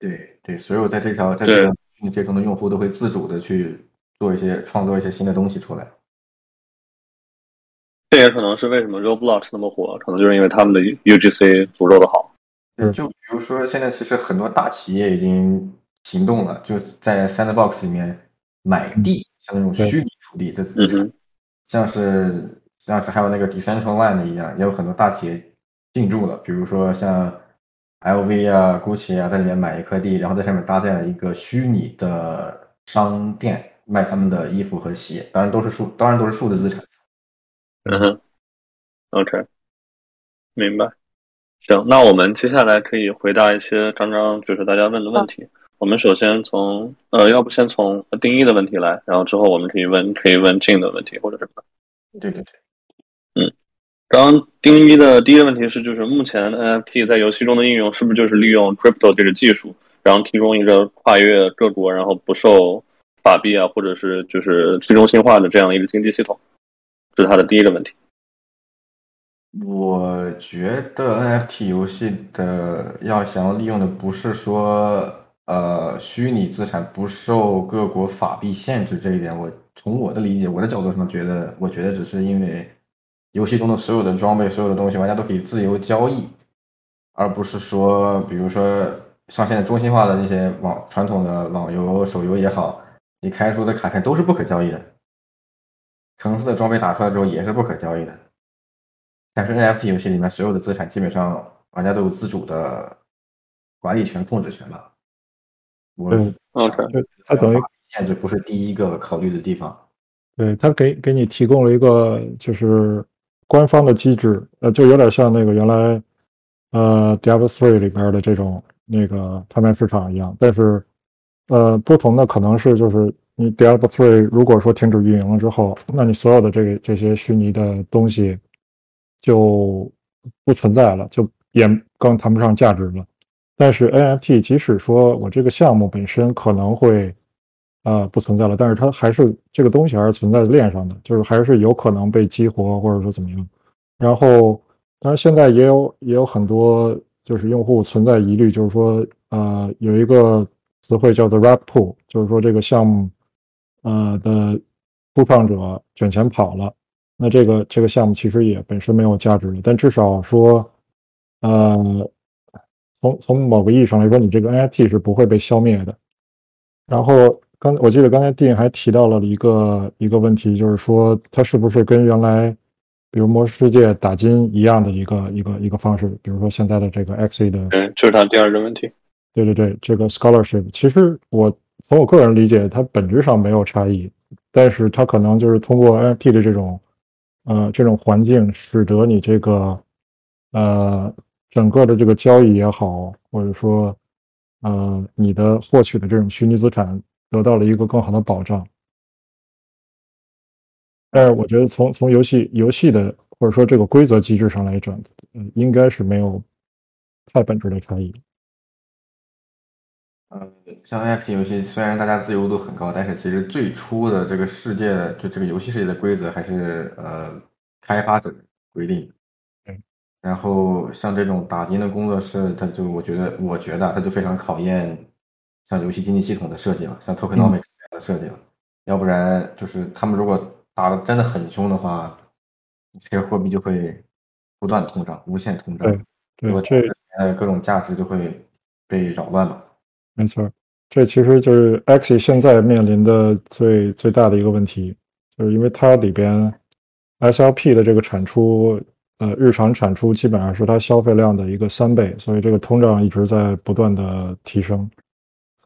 对对，所有在这条在这个世界中的用户都会自主的去做一些创作一些新的东西出来。这也可能是为什么 Roblox 那么火，可能就是因为他们的 UGC 足够的好。嗯就比如说，现在其实很多大企业已经行动了，就在 Sandbox 里面买地，像那种虚拟土地的资产，嗯哼像是像是还有那个 Decentraland 一样，也有很多大企业进驻了，比如说像 LV 啊、GUCCI 啊，在里面买一块地，然后在上面搭建了一个虚拟的商店，卖他们的衣服和鞋，当然都是数，当然都是数字资产。嗯哼，OK，明白。行，那我们接下来可以回答一些刚刚就是大家问的问题。我们首先从呃，要不先从定义的问题来，然后之后我们可以问可以问 Jin 的问题或者什么。对对对。刚刚丁一的第一个问题是，就是目前 NFT 在游戏中的应用是不是就是利用 crypto 这个技术，然后提供一个跨越各国，然后不受法币啊，或者是就是去中心化的这样一个经济系统？这是他的第一个问题。我觉得 NFT 游戏的要想要利用的不是说呃虚拟资产不受各国法币限制这一点，我从我的理解，我的角度上觉得，我觉得只是因为游戏中的所有的装备、所有的东西，玩家都可以自由交易，而不是说，比如说像现在中心化的那些网传统的网游、手游也好，你开出的卡片都是不可交易的，层次的装备打出来之后也是不可交易的。但是 NFT 游戏里面所有的资产基本上玩家都有自主的管理权、控制权吧。我对 OK，它等于限制不是第一个考虑的地方。对，它给给你提供了一个就是官方的机制，呃，就有点像那个原来呃 Diablo 3里边的这种那个拍卖市场一样，但是呃不同的可能是就是你 Diablo 3如果说停止运营了之后，那你所有的这个这些虚拟的东西就不存在了，就也更谈不上价值了。但是 NFT 即使说我这个项目本身可能会呃不存在了，但是它还是这个东西还是存在链上的，就是还是有可能被激活或者说怎么样。然后当然现在也有也有很多就是用户存在疑虑，就是说呃有一个词汇叫做 rug pull，就是说这个项目呃的初创者卷钱跑了，那这个这个项目其实也本身没有价值的，但至少说呃。从从某个意义上来说，你这个 NFT 是不会被消灭的。然后刚我记得刚才电影还提到了一个一个问题，就是说它是不是跟原来比如魔兽世界打金一样的一个一个一个方式？比如说现在的这个 X 的，嗯，这是他第二个问题。对对对，这个 scholarship，其实我从我个人理解，它本质上没有差异，但是它可能就是通过 NFT 的这种呃这种环境，使得你这个呃。整个的这个交易也好，或者说，呃，你的获取的这种虚拟资产得到了一个更好的保障。但是我觉得从从游戏游戏的或者说这个规则机制上来讲，嗯，应该是没有太本质的差异。嗯，像 NFT 游戏虽然大家自由度很高，但是其实最初的这个世界就这个游戏世界的规则还是呃开发者规定。然后像这种打金的工作室，它就我觉得，我觉得它就非常考验像游戏经济系统的设计了，像 tokenomics 的设计了。要不然就是他们如果打的真的很凶的话，这个货币就会不断通胀，无限通胀。对，对，这呃各种价值就会被扰乱嘛。没错，这其实就是 X 现在面临的最最大的一个问题，就是因为它里边 SLP 的这个产出。呃，日常产出基本上是它消费量的一个三倍，所以这个通胀一直在不断的提升。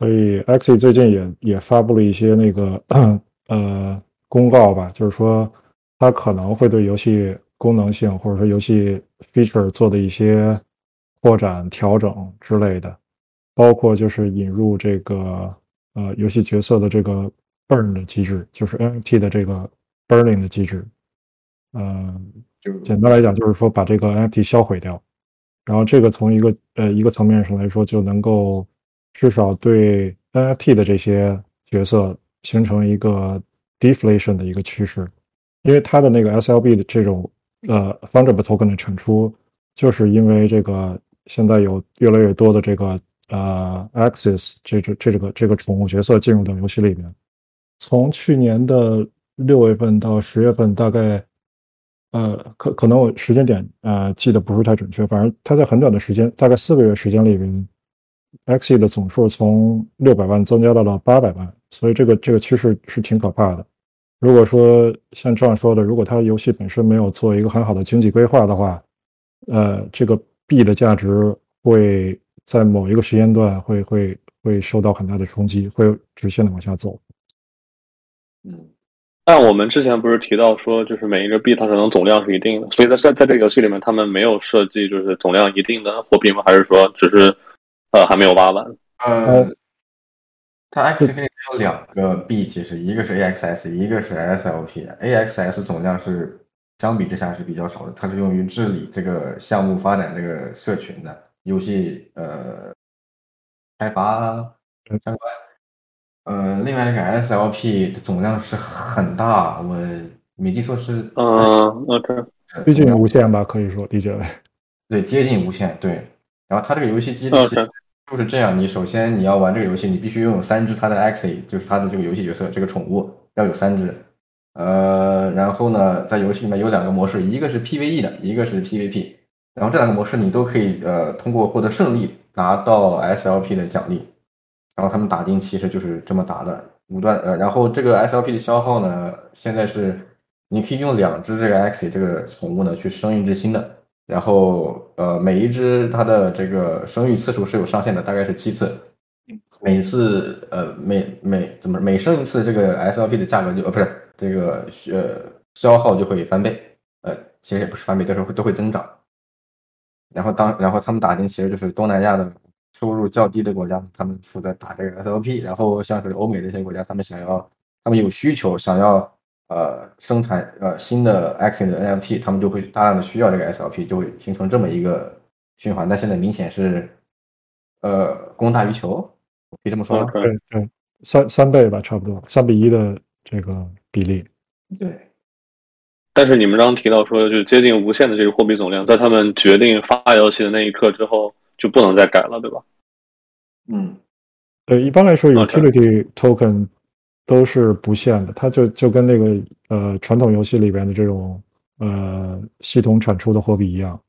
所以 xe 最近也也发布了一些那个 呃公告吧，就是说它可能会对游戏功能性或者说游戏 feature 做的一些扩展调整之类的，包括就是引入这个呃游戏角色的这个 burn 的机制，就是 NFT 的这个 burning 的机制，嗯。就简单来讲，就是说把这个 NFT 销毁掉，然后这个从一个呃一个层面上来说，就能够至少对 NFT 的这些角色形成一个 deflation 的一个趋势，因为它的那个 SLB 的这种呃 fungible token 的产出，就是因为这个现在有越来越多的这个呃 Axis 这这这个这个宠物角色进入到游戏里面，从去年的六月份到十月份，大概。呃，可可能我时间点呃记得不是太准确，反正它在很短的时间，大概四个月时间里边 X E 的总数从六百万增加到了八百万，所以这个这个趋势是挺可怕的。如果说像这样说的，如果它游戏本身没有做一个很好的经济规划的话，呃，这个币的价值会在某一个时间段会会会受到很大的冲击，会直线的往下走。嗯。但我们之前不是提到说，就是每一个币它可能总量是一定的，所以在在在这个游戏里面，他们没有设计就是总量一定的货币吗？还是说只是呃还没有挖完？呃，它 X 可以有两个币，其实一个是 AXS，一个是 SLP。AXS 总量是相比之下是比较少的，它是用于治理这个项目发展这个社群的游戏呃开发相关。呃，另外一个 SLP 的总量是很大，我没记错是嗯，OK，接近无限吧，可以说理解为对，接近无限，对。然后它这个游戏机制就是这样，你首先你要玩这个游戏，你必须拥有三只它的 X，就是它的这个游戏角色，这个宠物要有三只。呃，然后呢，在游戏里面有两个模式，一个是 PVE 的，一个是 PVP。然后这两个模式你都可以呃通过获得胜利拿到 SLP 的奖励。然后他们打金其实就是这么打的，五段呃，然后这个 SLP 的消耗呢，现在是你可以用两只这个 X 这个宠物呢去生一只新的，然后呃每一只它的这个生育次数是有上限的，大概是七次，每次呃每每怎么每生一次这个 SLP 的价格就呃不是这个呃消耗就会翻倍，呃其实也不是翻倍，都是会都会增长，然后当然后他们打听其实就是东南亚的。收入较低的国家，他们负责打这个 SLP，然后像是欧美这些国家，他们想要，他们有需求，想要呃生产呃新的 Action 的 NFT，他们就会大量的需要这个 SLP，就会形成这么一个循环，但现在明显是呃供大于求，可以这么说吗？对对，三三倍吧，差不多三比一的这个比例。对。但是你们刚刚提到说，就接近无限的这个货币总量，在他们决定发游戏的那一刻之后，就不能再改了，对吧？嗯，对，一般来说 OK，utility token 都是不限的，它就就跟那个呃传统游戏里边的这种呃系统产出的货币一样，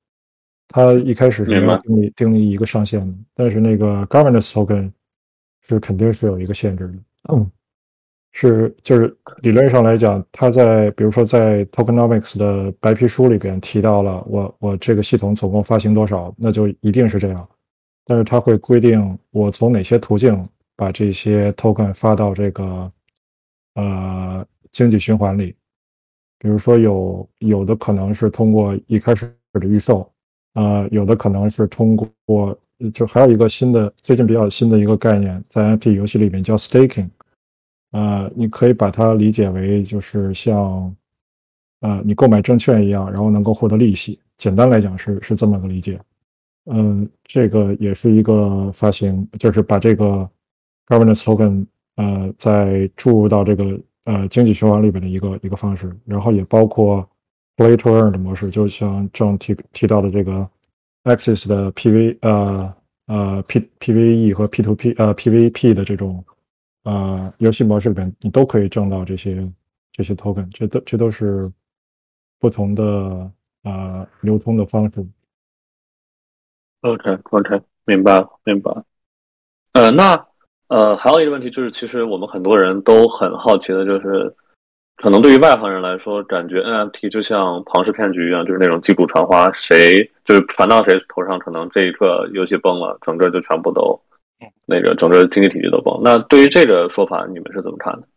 它一开始是定义定立一个上限的，但是那个 governance token 是肯定是有一个限制的。嗯，是就是理论上来讲，它在比如说在 tokenomics 的白皮书里边提到了我我这个系统总共发行多少，那就一定是这样。但是它会规定我从哪些途径把这些 token 发到这个呃经济循环里。比如说有有的可能是通过一开始的预售，呃，有的可能是通过就还有一个新的最近比较新的一个概念，在 NFT 游戏里面叫 staking，呃，你可以把它理解为就是像呃你购买证券一样，然后能够获得利息。简单来讲是是这么个理解。嗯，这个也是一个发行，就是把这个 governance token 呃在注入到这个呃经济循环里边的一个一个方式，然后也包括 play to earn 的模式，就像正提提到的这个 Axis 的 PV 呃呃 P PVE 和 P to P 呃 PVP 的这种呃游戏模式里边，你都可以挣到这些这些 token，这都这都是不同的呃流通的方式。OK OK，明白了明白了。呃，那呃还有一个问题就是，其实我们很多人都很好奇的，就是可能对于外行人来说，感觉 NFT 就像庞氏骗局一样，就是那种击鼓传花，谁就是传到谁头上，可能这一刻游戏崩了，整个就全部都那个整个经济体系都崩。那对于这个说法，你们是怎么看的？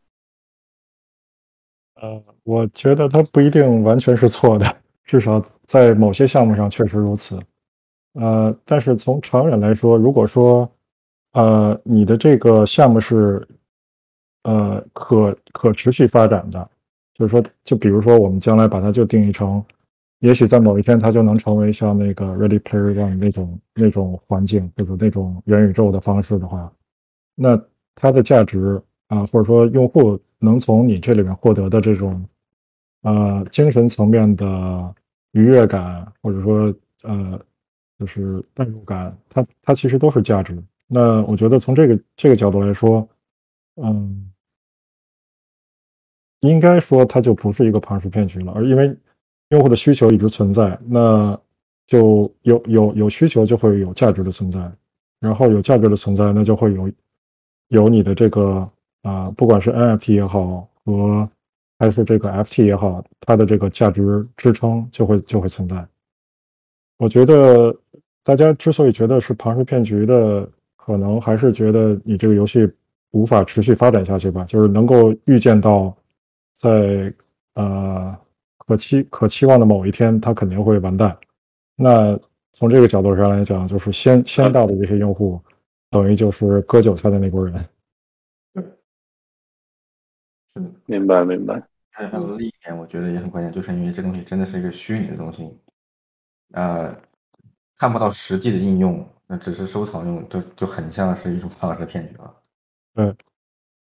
呃，我觉得它不一定完全是错的，至少在某些项目上确实如此。呃，但是从长远来说，如果说呃你的这个项目是呃可可持续发展的，就是说，就比如说我们将来把它就定义成，也许在某一天它就能成为像那个 Ready Player One 那种那种环境，或者那种元宇宙的方式的话，那它的价值啊、或者说用户能从你这里面获得的这种呃精神层面的愉悦感，或者说呃就是代入感，它它其实都是价值。那我觉得从这个这个角度来说，嗯，应该说它就不是一个庞氏骗局了，而因为用户的需求一直存在，那就有有有需求就会有价值的存在，然后有价值的存在，那就会有有你的这个啊、不管是 NFT 也好和还是这个 FT 也好，它的这个价值支撑就会就会存在。我觉得大家之所以觉得是庞氏骗局的，可能还是觉得你这个游戏无法持续发展下去吧，就是能够预见到在呃可期可期望的某一天，它肯定会完蛋。那从这个角度上来讲，就是先先到的这些用户，等于就是割韭菜的那波人。是。明白明白。还有还有另一点，我觉得也很关键，就是因为这东西真的是一个虚拟的东西，呃，看不到实际的应用，那只是收藏用，就就很像是一种庞氏骗局了。对，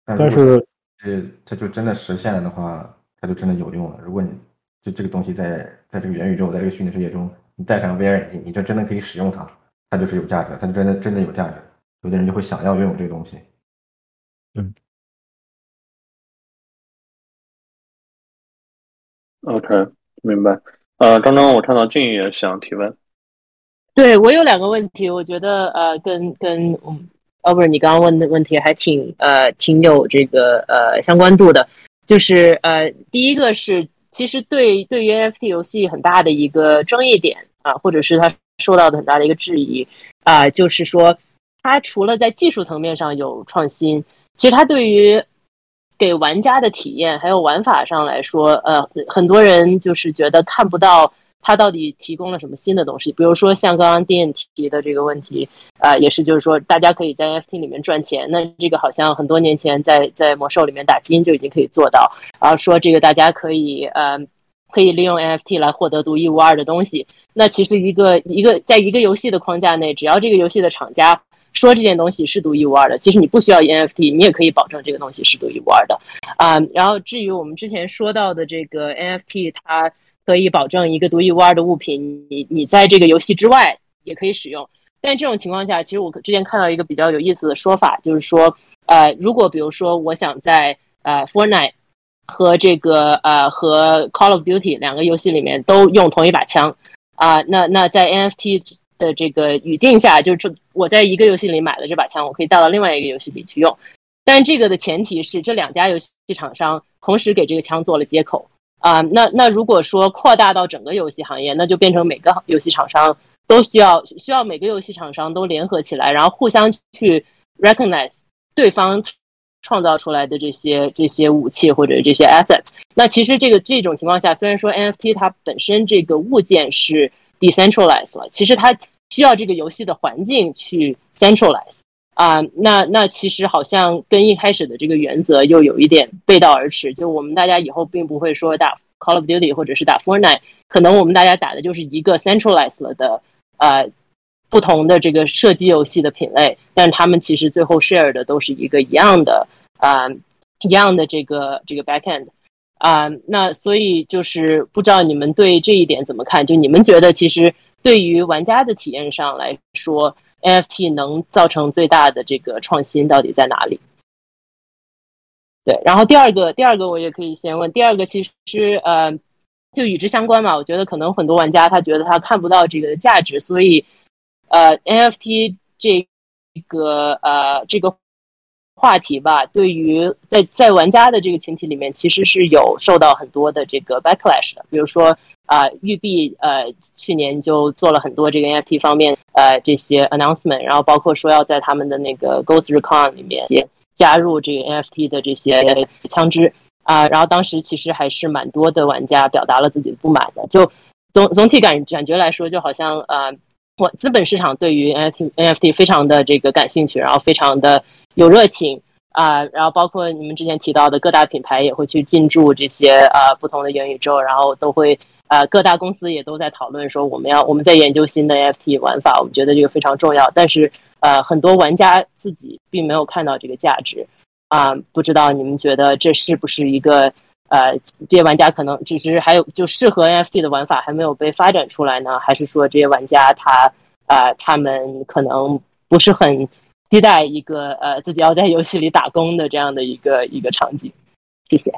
但是这它就真的实现了的话，它就真的有用了。如果你就这个东西在在这个元宇宙，在这个虚拟世界中，你戴上 VR 眼镜，你就真的可以使用它，它就是有价值，它就真的真的有价值。有的人就会想要拥有这个东西。嗯 OK，明白。呃，刚刚我看到静也想提问。对我有两个问题，我觉得呃，跟跟嗯，Albert 你刚刚问的问题还挺呃挺有这个呃相关度的，就是呃第一个是其实对对于 NFT 游戏很大的一个争议点啊、或者是它受到的很大的一个质疑啊、就是说它除了在技术层面上有创新，其实它对于给玩家的体验还有玩法上来说，呃，很多人就是觉得看不到它到底提供了什么新的东西。比如说像刚刚丁提的这个问题，啊、也是就是说大家可以在 NFT 里面赚钱，那这个好像很多年前在在魔兽里面打金就已经可以做到，然后说这个大家可以呃可以利用 NFT 来获得独一无二的东西。那其实一个一个在一个游戏的框架内，只要这个游戏的厂家说这件东西是独一无二的，其实你不需要 NFT，你也可以保证这个东西是独一无二的啊。然后至于我们之前说到的这个 NFT，它可以保证一个独一无二的物品，你你在这个游戏之外也可以使用。但这种情况下，其实我之前看到一个比较有意思的说法，就是说，呃，如果比如说我想在呃 Fortnite 和这个呃和 Call of Duty 两个游戏里面都用同一把枪啊，那那在 NFT 的这个语境下，就是我在一个游戏里买了这把枪，我可以带到另外一个游戏里去用。但这个的前提是这两家游戏厂商同时给这个枪做了接口啊。那那如果说扩大到整个游戏行业，那就变成每个游戏厂商。都需要需要每个游戏厂商都联合起来，然后互相去 recognize 对方创造出来的这些这些武器或者这些 assets。那其实这个这种情况下，虽然说 NFT 它本身这个物件是 decentralized 了，其实它需要这个游戏的环境去 centralize 啊。那那其实好像跟一开始的这个原则又有一点背道而驰。就我们大家以后并不会说打 Call of Duty 或者是打 Fortnite，可能我们大家打的就是一个 centralized 的。呃，不同的这个射击游戏的品类，但他们其实最后 share 的都是一个一样的啊，一样的这个这个 backend 啊。那所以就是不知道你们对这一点怎么看？就你们觉得，其实对于玩家的体验上来说，NFT 能造成最大的这个创新到底在哪里？对，然后第二个，第二个我也可以先问。第二个其实呃。就与之相关嘛，我觉得可能很多玩家他觉得他看不到这个价值，所以，呃，NFT 这个呃这个话题吧，对于在在玩家的这个群体里面，其实是有受到很多的这个 backlash 的。比如说啊，育碧呃去年就做了很多这个 NFT 方面呃这些 announcement，然后包括说要在他们的那个 Ghost Recon 里面加入这个 NFT 的这些枪支。啊，然后当时其实还是蛮多的玩家表达了自己的不满的。就总总体感感觉来说，就好像呃，我资本市场对于 NFT NFT 非常的这个感兴趣，然后非常的有热情啊。然后包括你们之前提到的各大品牌也会去进驻这些呃不同的元宇宙，然后都会呃各大公司也都在讨论说我们要我们在研究新的 NFT 玩法，我们觉得这个非常重要。但是呃很多玩家自己并没有看到这个价值。啊，不知道你们觉得这是不是一个呃，这些玩家可能只是还有就适合 NFT 的玩法还没有被发展出来呢？还是说这些玩家他呃，他们可能不是很期待一个呃自己要在游戏里打工的这样的一个一个场景？谢谢。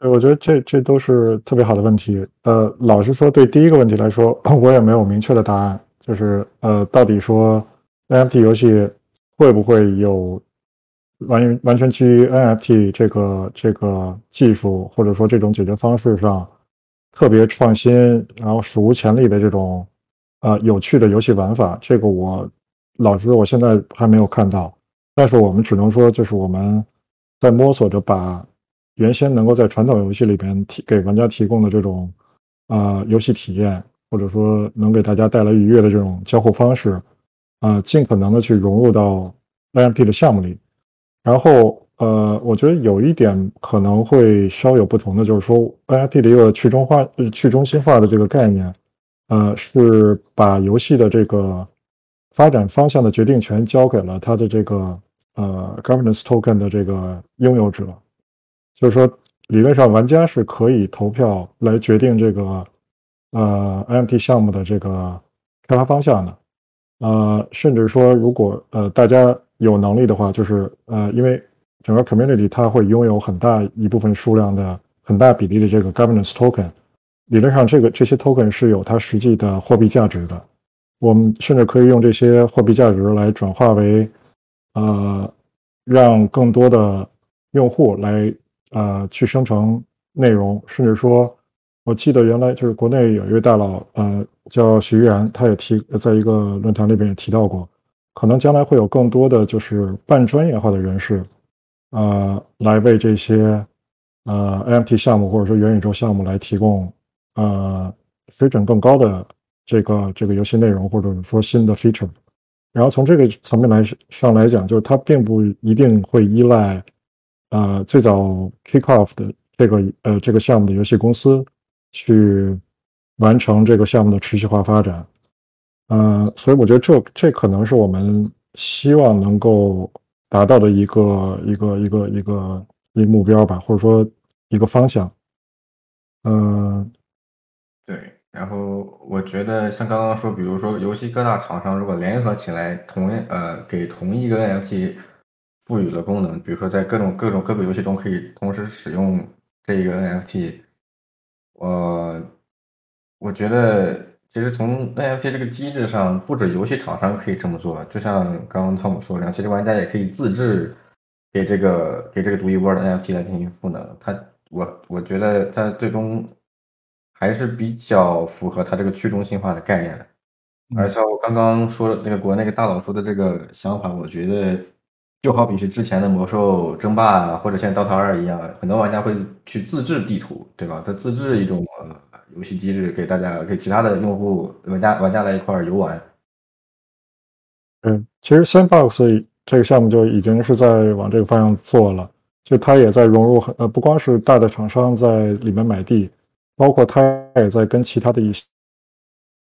我觉得这这都是特别好的问题。呃，老实说，对第一个问题来说，我也没有明确的答案。就是呃，到底说 NFT 游戏会不会有？完完全基于 NFT 这个这个技术，或者说这种解决方式上特别创新，然后史无前例的这种呃有趣的游戏玩法，这个我老师我现在还没有看到。但是我们只能说，就是我们在摸索着把原先能够在传统游戏里边提给玩家提供的这种啊游戏体验，或者说能给大家带来愉悦的这种交互方式，啊尽可能的去融入到 NFT 的项目里。然后，呃，我觉得有一点可能会稍有不同的，就是说，NFT 的一个去中化、去中心化的这个概念，呃，是把游戏的这个发展方向的决定权交给了它的这个呃 governance token 的这个拥有者，就是说，理论上玩家是可以投票来决定这个呃 m t 项目的这个开发方向的，呃，甚至说，如果呃大家。有能力的话，就是呃，因为整个 community 它会拥有很大一部分数量的很大比例的这个 governance token，理论上这个这些 token 是有它实际的货币价值的。我们甚至可以用这些货币价值来转化为呃，让更多的用户来呃去生成内容，甚至说，我记得原来就是国内有一位大佬呃叫徐岩，他也提在一个论坛里边也提到过。可能将来会有更多的就是半专业化的人士，呃，来为这些呃 NFT 项目或者说元宇宙项目来提供呃水准更高的这个这个游戏内容或者说新的 feature。然后从这个层面来上来讲，就是它并不一定会依赖呃最早 kick off 的这个呃这个项目的游戏公司去完成这个项目的持续化发展。嗯，所以我觉得这这可能是我们希望能够达到的一个一个一个一个一个目标吧，或者说一个方向。嗯，对。然后我觉得像刚刚说，比如说游戏各大厂商如果联合起来，同呃给同一个 NFT 赋予了功能，比如说在各种各种各个游戏中可以同时使用这一个 NFT，我我觉得其实从 NFT 这个机制上，不止游戏厂商可以这么做，就像刚刚汤姆说的，其实玩家也可以自制给这个给这个独一无二的 NFT 来进行赋能。它我我觉得它最终。还是比较符合它这个去中心化的概念的，而且我刚刚说的那个国内个大佬说的这个想法，我觉得就好比是之前的魔兽争霸或者现在 DOTA 二一样，很多玩家会去自制地图，对吧？他自制一种游戏机制给大家给其他的用户玩家玩家来一块游玩。嗯，其实 Sandbox 这个项目就已经是在往这个方向做了，就它也在融入很呃，不光是大的厂商在里面买地。包括他也在跟其他的一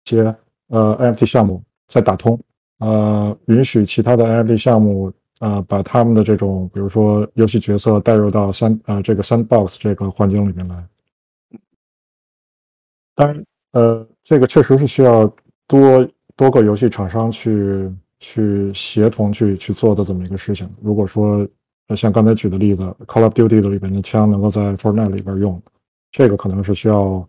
些呃 NFT 项目在打通，呃，允许其他的 NFT 项目呃把他们的这种比如说游戏角色带入到三呃这个 Sandbox 这个环境里面来。当然，呃，这个确实是需要多多个游戏厂商去去协同去去做的这么一个事情。如果说像刚才举的例子，Call of Duty 的里边的枪能够在 Fortnite 里边用。这个可能是需要，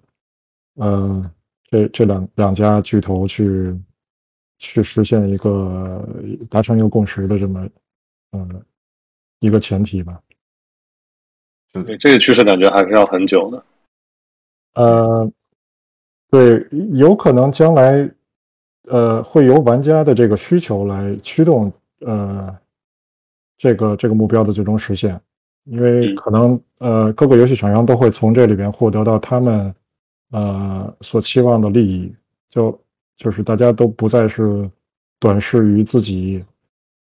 呃，这这两两家巨头去去实现一个达成一个共识的这么，呃，一个前提吧。对，这个趋势感觉还是要很久的。呃，对，有可能将来，呃，会由玩家的这个需求来驱动，呃，这个这个目标的最终实现。因为可能呃各个游戏厂商都会从这里边获得到他们呃所期望的利益，就就是大家都不再是短视于自己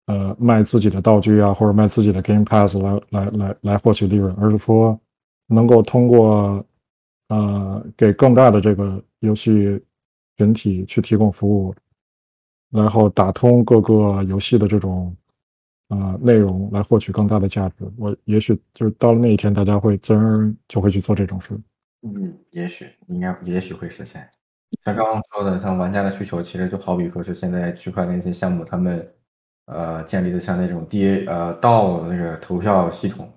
呃卖自己的道具啊或者卖自己的 Game Pass 来来来来获取利润，而是说能够通过呃给更大的这个游戏群体去提供服务，然后打通各个游戏的这种。啊，内容来获取更大的价值，我也许就是到了那一天，大家会自然就会去做这种事。嗯，也许应该也许会实现。像刚刚说的，像玩家的需求，其实就好比说是现在区块链这些项目，他们呃建立的像那种 DA 呃道那个投票系统，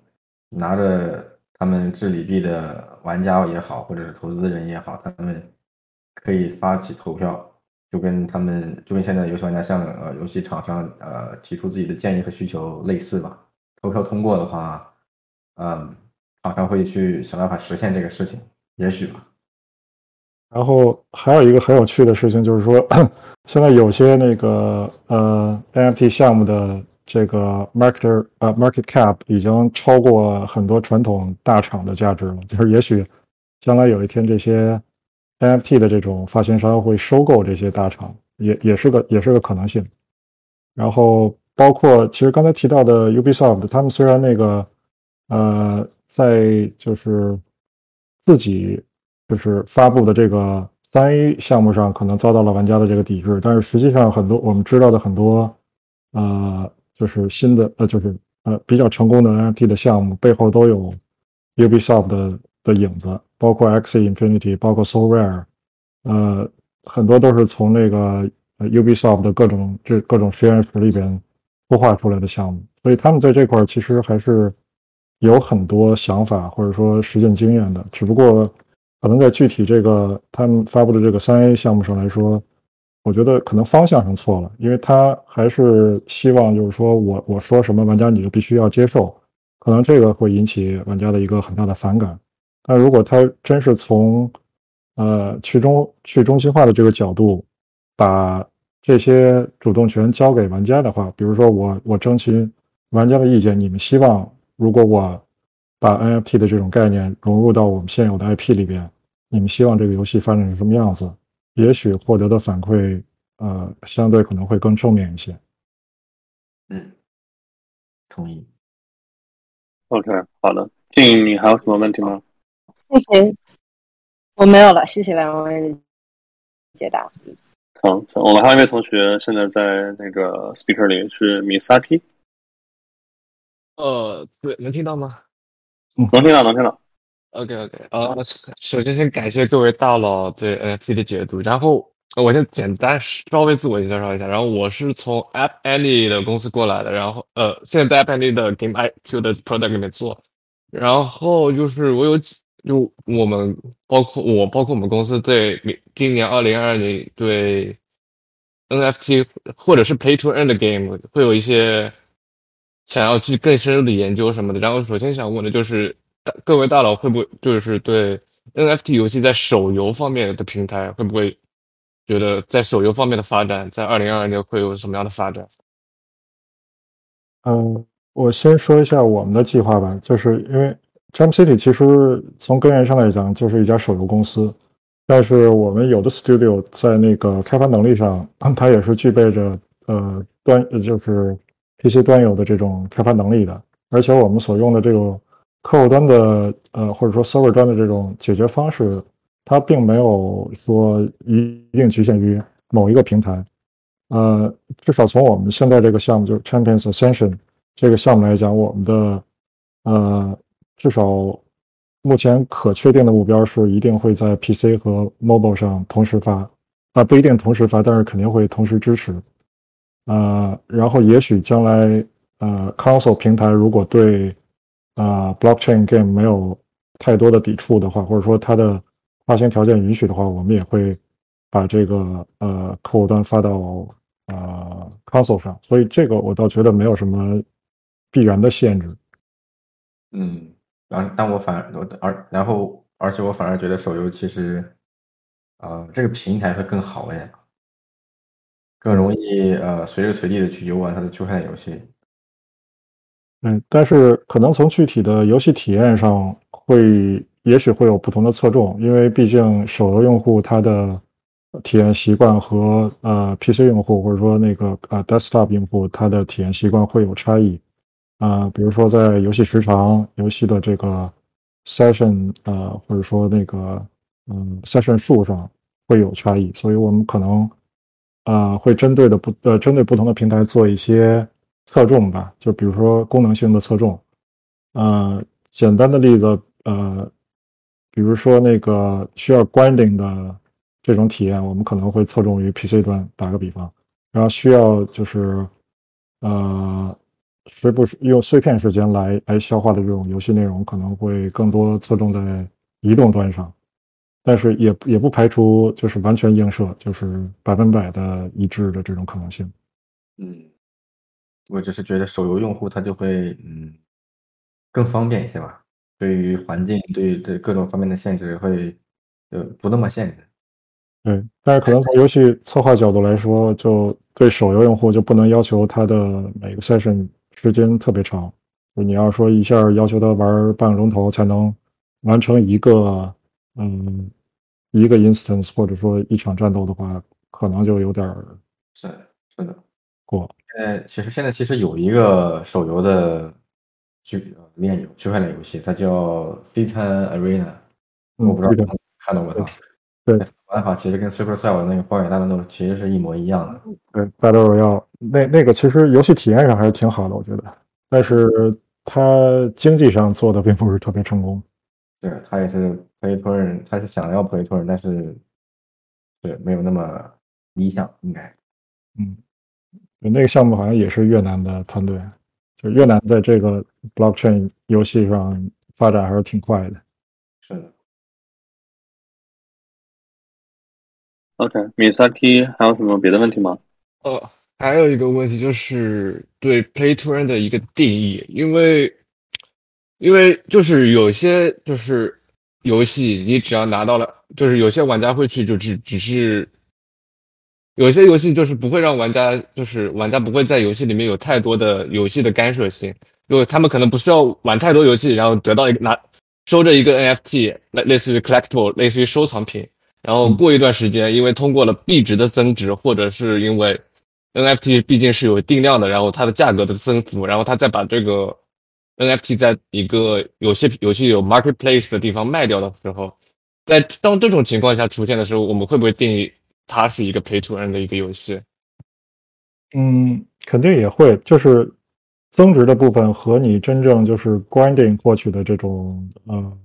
拿着他们治理币的玩家也好，或者是投资人也好，他们可以发起投票。就跟他们，就跟现在游戏玩家向呃游戏厂商呃提出自己的建议和需求类似吧。投票通过的话，嗯，厂商会去想办法实现这个事情，也许吧。然后还有一个很有趣的事情就是说，现在有些那个呃 NFT 项目的这个 market 呃 market cap 已经超过很多传统大厂的价值了，就是也许将来有一天这些。NFT 的这种发行商会收购这些大厂，也也是个也是个可能性。然后包括其实刚才提到的 Ubisoft，他们虽然那个呃在就是自己就是发布的这个三 A 项目上可能遭到了玩家的这个抵制，但是实际上很多我们知道的很多呃就是新的呃就是呃比较成功的 NFT 的项目背后都有 Ubisoft 的的影子。包括 X Infinity，包括 So Rare，呃，很多都是从那个 Ubisoft 的各种这各种实验室里边孵化出来的项目，所以他们在这块其实还是有很多想法或者说实践经验的。只不过可能在具体这个他们发布的这个三 A 项目上来说，我觉得可能方向上错了，因为他还是希望就是说我我说什么玩家你就必须要接受，可能这个会引起玩家的一个很大的反感。那如果他真是从，呃去中去中心化的这个角度，把这些主动权交给玩家的话，比如说我我征询玩家的意见，你们希望如果我把 NFT 的这种概念融入到我们现有的 IP 里边，你们希望这个游戏发展成什么样子？也许获得的反馈，呃，相对可能会更正面一些。嗯，同意。OK，好的。静，你还有什么问题吗？谢谢，我没有了，谢谢两位的解答。好，我们还有一位同学现在在那个 speaker 里是 Misaki，呃，对，能听到吗能听到，能听到。？OK OK，呃，首先先感谢各位大佬对 NFT 的解读，然后呃我先简单稍微自我介绍一下，然后我是从 App Annie 的公司过来的，然后呃，现在在 App Annie 的 Game IQ 的 product 里面做，然后就是我有几就我们包括我包括我们公司对明今年二零二二年对 NFT 或者是 Pay to Earn 的 game 会有一些想要去更深入的研究什么的。然后首先想问的就是，大各位大佬会不会就是对 NFT 游戏在手游方面的平台会不会觉得在手游方面的发展，在二零二二年会有什么样的发展？嗯，我先说一下我们的计划吧，就是因为 Jump City 其实从根源上来讲就是一家手游公司，但是我们有的 studio 在那个开发能力上，它也是具备着呃端就是 PC 端游的这种开发能力的，而且我们所用的这种客户端的呃或者说 server 端的这种解决方式，它并没有说一定局限于某一个平台。呃，至少从我们现在这个项目就是 Champions Ascension 这个项目来讲，我们的呃至少目前可确定的目标是一定会在 PC 和 Mobile 上同时发，啊、不一定同时发，但是肯定会同时支持。呃，然后也许将来呃 Console 平台如果对呃 Blockchain Game 没有太多的抵触的话，或者说它的发行条件允许的话，我们也会把这个呃客户端发到呃 console 上，所以这个我倒觉得没有什么必然的限制。嗯，然但我反而而然后而且我反而觉得手游其实，呃，这个平台会更好一点，更容易呃随时随地的去游玩它的区块链游戏。嗯，但是可能从具体的游戏体验上会，也许会有不同的侧重，因为毕竟手游用户他的体验习惯和呃 PC 用户或者说那个呃 desktop 用户他的体验习惯会有差异。啊、比如说在游戏时长、游戏的这个 session 呃，或者说那个嗯 session 数上会有差异，所以我们可能啊、会针对的不呃针对不同的平台做一些侧重吧，就比如说功能性的侧重。呃，简单的例子，呃，比如说那个需要 grinding 的这种体验，我们可能会侧重于 PC 端，打个比方，然后需要就是呃时不时用碎片时间来来消化的这种游戏内容，可能会更多侧重在移动端上。但是也也不排除就是完全映射，就是百分百的一致的这种可能性。嗯，我只是觉得手游用户他就会嗯更方便一些吧，对于环境对于对各种方面的限制会呃不那么限制。对，但是可能从游戏策划角度来说，就对手游用户就不能要求他的每个 session 时间特别长。就你要说一下要求他玩半个钟头才能完成一个嗯一个 instance 或者说一场战斗的话，可能就有点儿是是的，过。呃，其实现在其实有一个手游的区呃链游区块链游戏，它叫 Citan Arena，嗯我不知道看到过它。对玩法其实跟 Supercell 那个荒野大乱斗其实是一模一样的。对，Battle Royale 那那个其实游戏体验上还是挺好的，我觉得，但是它经济上做的并不是特别成功。对，他也是 play earn，他是想要 play earn，但是对没有那么理想，应该。嗯，对那个项目好像也是越南的团队，就越南在这个 blockchain 游戏上发展还是挺快的。OK，Misaki 还有什么别的问题吗？呃，还有一个问题就是对 play to earn 的一个定义，因为因为就是有些就是游戏，你只要拿到了，就是有些玩家会去就只只是有些游戏就是不会让玩家就是玩家不会在游戏里面有太多的游戏的干涉性，因为他们可能不需要玩太多游戏，然后得到一个拿收着一个 NFT，类类似于 collectible，类似于收藏品。然后过一段时间，因为通过了币值的增值，或者是因为 NFT 毕竟是有定量的，然后它的价格的增幅，然后它再把这个 NFT 在一个有些有些有 marketplace 的地方卖掉的时候，在当这种情况下出现的时候，我们会不会定义它是一个 pay to earn 的一个游戏？嗯，肯定也会，就是增值的部分和你真正就是 grinding 获取的这种呃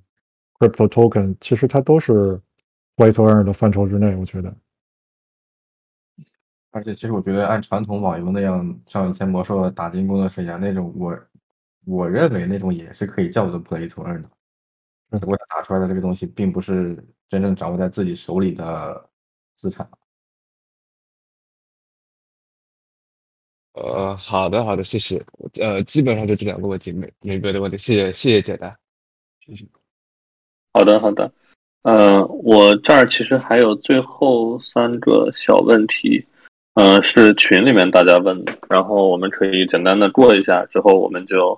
crypto token，其实它都是 play to earn 的范畴之内，我觉得。而且，其实我觉得按传统网游那样，像以前魔兽打进工作室一样那种，我我认为那种也是可以叫做 play to earn 的。只不过他打出来的这个东西，并不是真正掌握在自己手里的资产。呃，好的，好的，谢谢。呃，基本上就这两个问题，没没别的问题，谢谢，谢谢解答，谢谢。好的，好的。呃，我这儿其实还有最后三个小问题。嗯，是群里面大家问的，然后我们可以简单的过一下，之后我们就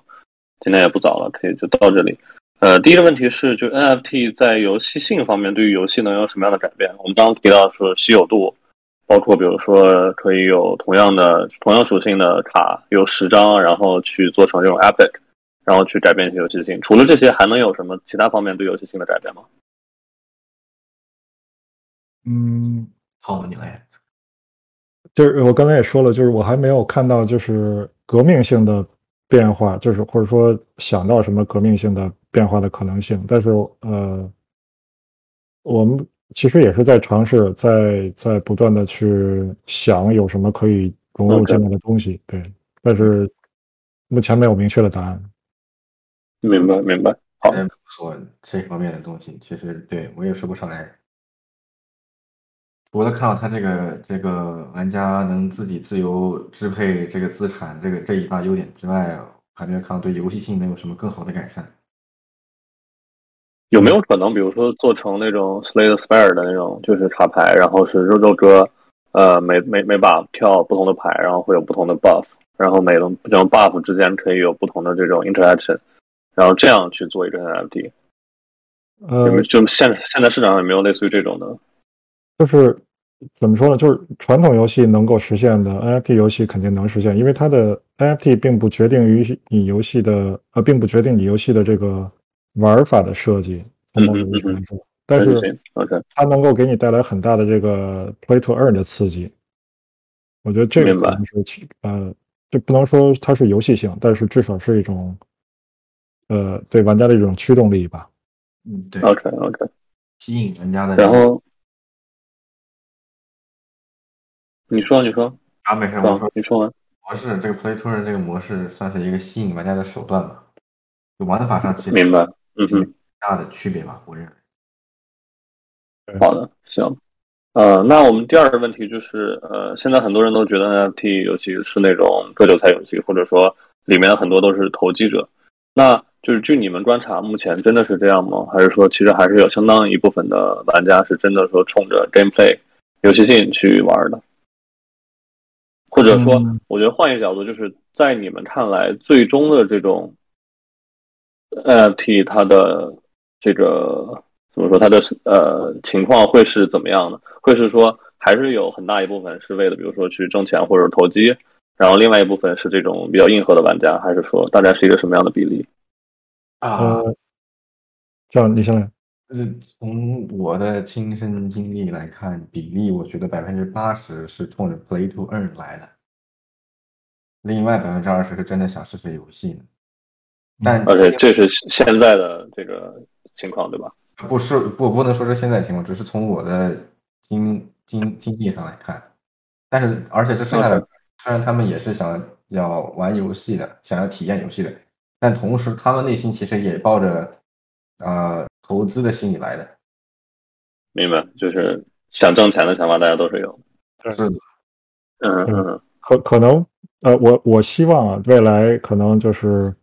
今天也不早了，可以就到这里。呃，第一个问题是，就 NFT 在游戏性方面对于游戏能有什么样的改变？我们刚刚提到说稀有度，包括比如说可以有同样的同样属性的卡有十张，然后去做成这种 epic，然后去改变一些游戏性。除了这些，还能有什么其他方面对游戏性的改变吗？嗯，好，你来。就是我刚才也说了，就是我还没有看到就是革命性的变化，就是或者说想到什么革命性的变化的可能性。但是呃，我们其实也是在尝试，在在不断的去想有什么可以融入进来的东西。对，但是目前没有明确的答案。明白，明白。好，说这方面的东西，其实对我也说不上来。除了看到他这个这个玩家能自己自由支配这个资产这个这一大优点之外，还没有看到对游戏性能有什么更好的改善。有没有可能，比如说做成那种 Slay the Spire 的那种，就是卡牌，然后是肉肉哥，呃，每每每把跳不同的牌，然后会有不同的 buff，然后每个这种 buff 之间可以有不同的这种 interaction，然后这样去做一个 NFT。呃，就现现在市场上有没有类似于这种的？就是怎么说呢？就是传统游戏能够实现的 NFT 游戏肯定能实现，因为它的 NFT 并不决定于你游戏的呃，并不决定你游戏的这个玩法的设计。从某种意义上说，但是它能够给你带来很大的这个 play to earn 的刺激。我觉得这个可能是呃，这不能说它是游戏性，但是至少是一种呃，对玩家的一种驱动力吧。嗯，对。OK OK，吸引玩家的。然后。你说，你说啊，没事，我说，你说完。模式这个 play to earn 这个模式算是一个吸引玩家的手段吧，就玩法上其实明白，嗯哼，大的区别吧，我认为。好的，行，呃，那我们第二个问题就是，呃，现在很多人都觉得 NFT 游戏是那种割韭菜游戏，或者说里面很多都是投机者。那就是据你们观察，目前真的是这样吗？还是说其实还是有相当一部分的玩家是真的说冲着 gameplay 游戏性去玩的？或者说，我觉得换一个角度，就是在你们看来，最终的这种 NFT 它的这个怎么说，它的呃情况会是怎么样的？会是说，还是有很大一部分是为了，比如说去挣钱或者投机，然后另外一部分是这种比较硬核的玩家，还是说大概是一个什么样的比例？啊，这样你先来。就是从我的亲身经历来看，比例我觉得百分之八十是冲着 play to earn 来的，另外百分之二十是真的想试试游戏的。但而且这是现在的这个情况，对吧？不是，不不能说是现在情况，只是从我的经经经历上来看。但是，而且这剩下的虽然他们也是想要玩游戏的，想要体验游戏的，但同时他们内心其实也抱着。啊，投资的心理来的，明白，就是想挣钱的想法，大家都是有。是的，嗯嗯，可可能，呃，我我希望啊，未来可能就是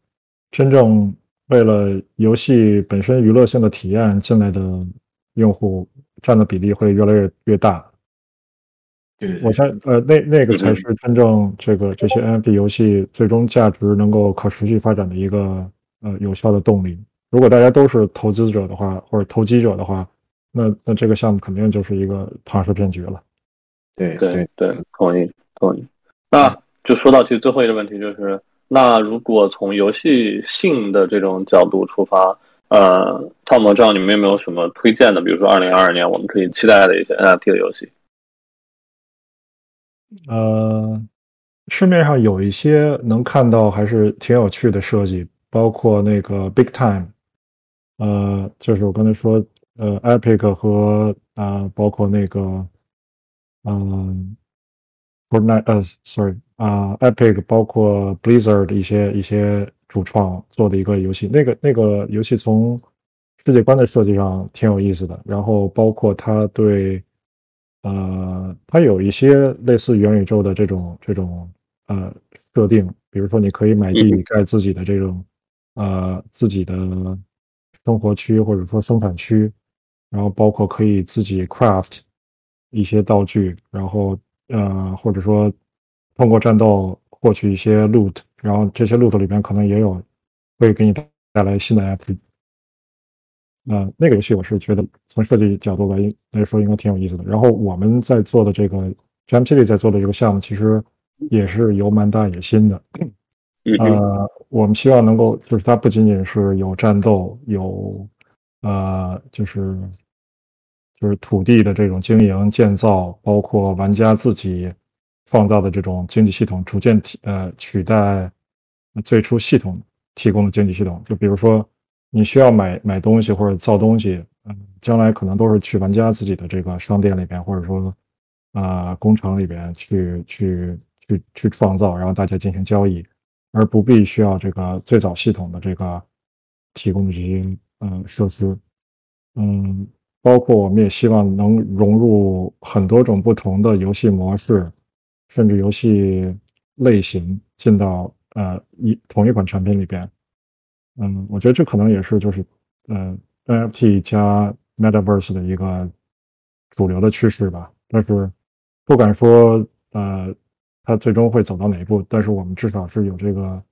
真正为了游戏本身娱乐性的体验进来的用户占的比例会越来越越大。对，我相呃，那那个才是真正这个这些 NFT 游戏最终价值能够可持续发展的一个呃有效的动力。如果大家都是投资者的话，或者投机者的话，那那这个项目肯定就是一个庞氏骗局了。对对对，同意同意。那就说到其实最后一个问题，就是那如果从游戏性的这种角度出发，呃，汤姆，这样你们有没有什么推荐的？比如说二零二二年我们可以期待的一些 NFT 的游戏？呃，市面上有一些能看到还是挺有趣的设计，包括那个 Big Time，呃，就是我刚才说，呃，Epic 和啊，包括那个，嗯，Fortnite，呃，sorry，啊，Epic，包括 Blizzard 的一些一些主创做的一个游戏，那个那个游戏从世界观的设计上挺有意思的，然后包括它对。呃，它有一些类似元宇宙的这种这种呃设定，比如说你可以买地盖自己的这种呃自己的生活区或者说生产区，然后包括可以自己 craft 一些道具，然后呃或者说通过战斗获取一些 loot，然后这些 loot 里边可能也有会给你带来新的 IP。呃，那个游戏我是觉得从设计角度来来说应该挺有意思的。然后我们在做的这个 g m t 在做的这个项目，其实也是有蛮大野心的。呃，我们希望能够就是它不仅仅是有战斗，有呃就是就是土地的这种经营建造，包括玩家自己创造的这种经济系统，逐渐替呃取代最初系统提供的经济系统。就比如说。你需要买买东西或者造东西，嗯，将来可能都是去玩家自己的这个商店里边，或者说，啊，工厂里边去去去去创造，然后大家进行交易，而不必需要这个最早系统的这个提供这些嗯设施，嗯，包括我们也希望能融入很多种不同的游戏模式，甚至游戏类型进到呃一同一款产品里边。嗯，我觉得这可能也是就是，嗯，NFT 加 Metaverse 的一个主流的趋势吧。但是不敢说，呃，它最终会走到哪一步。但是我们至少是有这个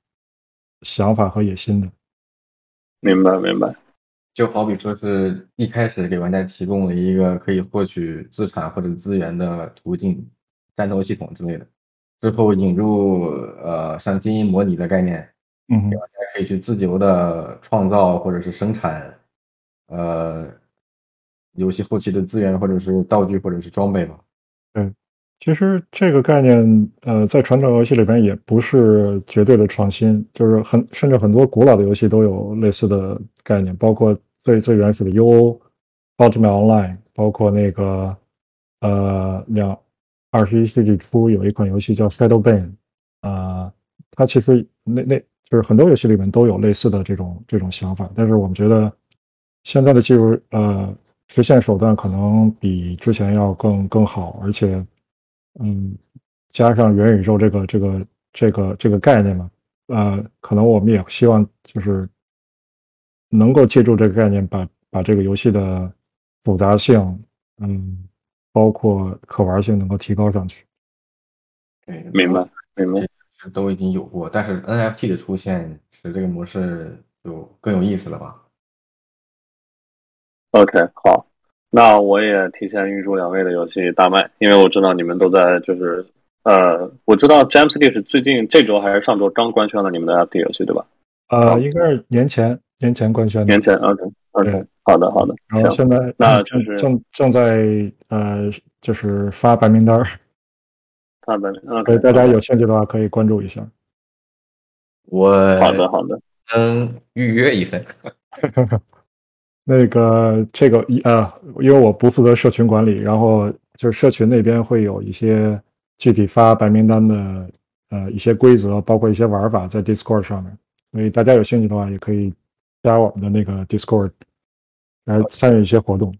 想法和野心的。明白，明白。就好比说是一开始给玩家提供了一个可以获取资产或者资源的途径，战斗系统之类的，之后引入呃像基因模拟的概念。嗯，玩家可以去自由的创造或者是生产，呃，游戏后期的资源或者是道具或者是装备嘛。其实这个概念，呃，在传统游戏里边也不是绝对的创新，就是很甚至很多古老的游戏都有类似的概念，包括最最原始的 UO、Ultimate Online，包括那个呃两二十一世纪初有一款游戏叫 Shadowbane，啊，它其实那那。就是很多游戏里面都有类似的这种这种想法，但是我们觉得现在的技术呃实现手段可能比之前要更更好，而且嗯加上元宇宙这个这个这个这个概念嘛，呃可能我们也希望就是能够借助这个概念把把这个游戏的复杂性嗯包括可玩性能够提高上去。对，明白明白。都已经有过，但是 NFT 的出现使这个模式就更有意思了吧？OK，好，那我也提前预祝两位的游戏大卖，因为我知道你们都在就是呃，我知道 James D 是最近这周还是上周刚官宣了你们的 NFT 游戏对吧？呃，应该是年前年前官宣的。年前 OK，OK，好的好的。然后现在那就是正正在呃，就是发白名单。好的，所以大家有兴趣的话可以关注一下。我好的好的，嗯，预约一份。那个这个一啊，因为我不负责社群管理，然后就是社群那边会有一些具体发白名单的呃一些规则，包括一些玩法在 Discord 上面，所以大家有兴趣的话也可以加我们的那个 Discord 来参与一些活动。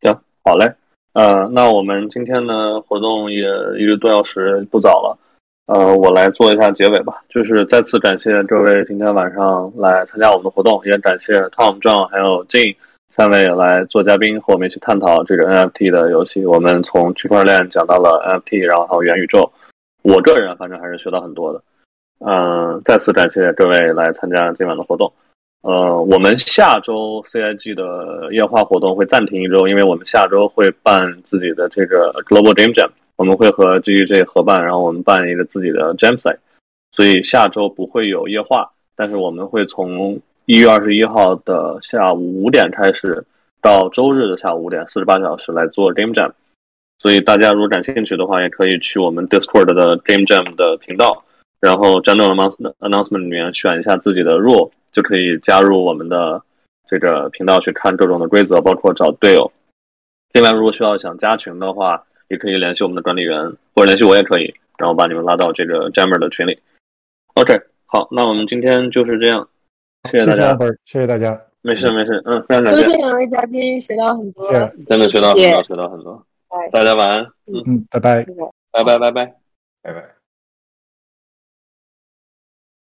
行，好嘞。呃，那我们今天的活动也一个多小时，不早了。呃，我来做一下结尾吧。就是再次感谢这位今天晚上来参加我们的活动，也感谢 Tom、John 还有 Jin 三位来做嘉宾，和我们一起探讨这个 NFT 的游戏。我们从区块链讲到了 NFT，然后还有元宇宙。我个人反正还是学到很多的。嗯，再次感谢各位来参加今晚的活动。呃，我们下周 CIG 的烟花活动会暂停一周，因为我们下周会办自己的这个 Global Game Jam，我们会和 GEJ 合办，然后我们办一个自己的 Jam site，所以下周不会有夜话，但是我们会从一月二十一号的下午五点开始，到周日的下午五点，四十八小时来做 Game Jam。所以大家如果感兴趣的话，也可以去我们 Discord 的 Game Jam 的频道，然后 General Announce- Announcement 里面选一下自己的 role，就可以加入我们的这个频道去看各种的规则，包括找队友。另外，如果需要想加群的话，也可以联系我们的管理员，或者联系我也可以，然后把你们拉到这个 Jammer 的群里。OK，好，那我们今天就是这样，谢谢大家。谢谢大家，没事没事，嗯，非常感谢多谢，两位嘉宾，学到很多谢谢，真的学到很谢谢多，学到很多。大家晚安，嗯嗯，拜拜。拜拜拜拜。拜拜。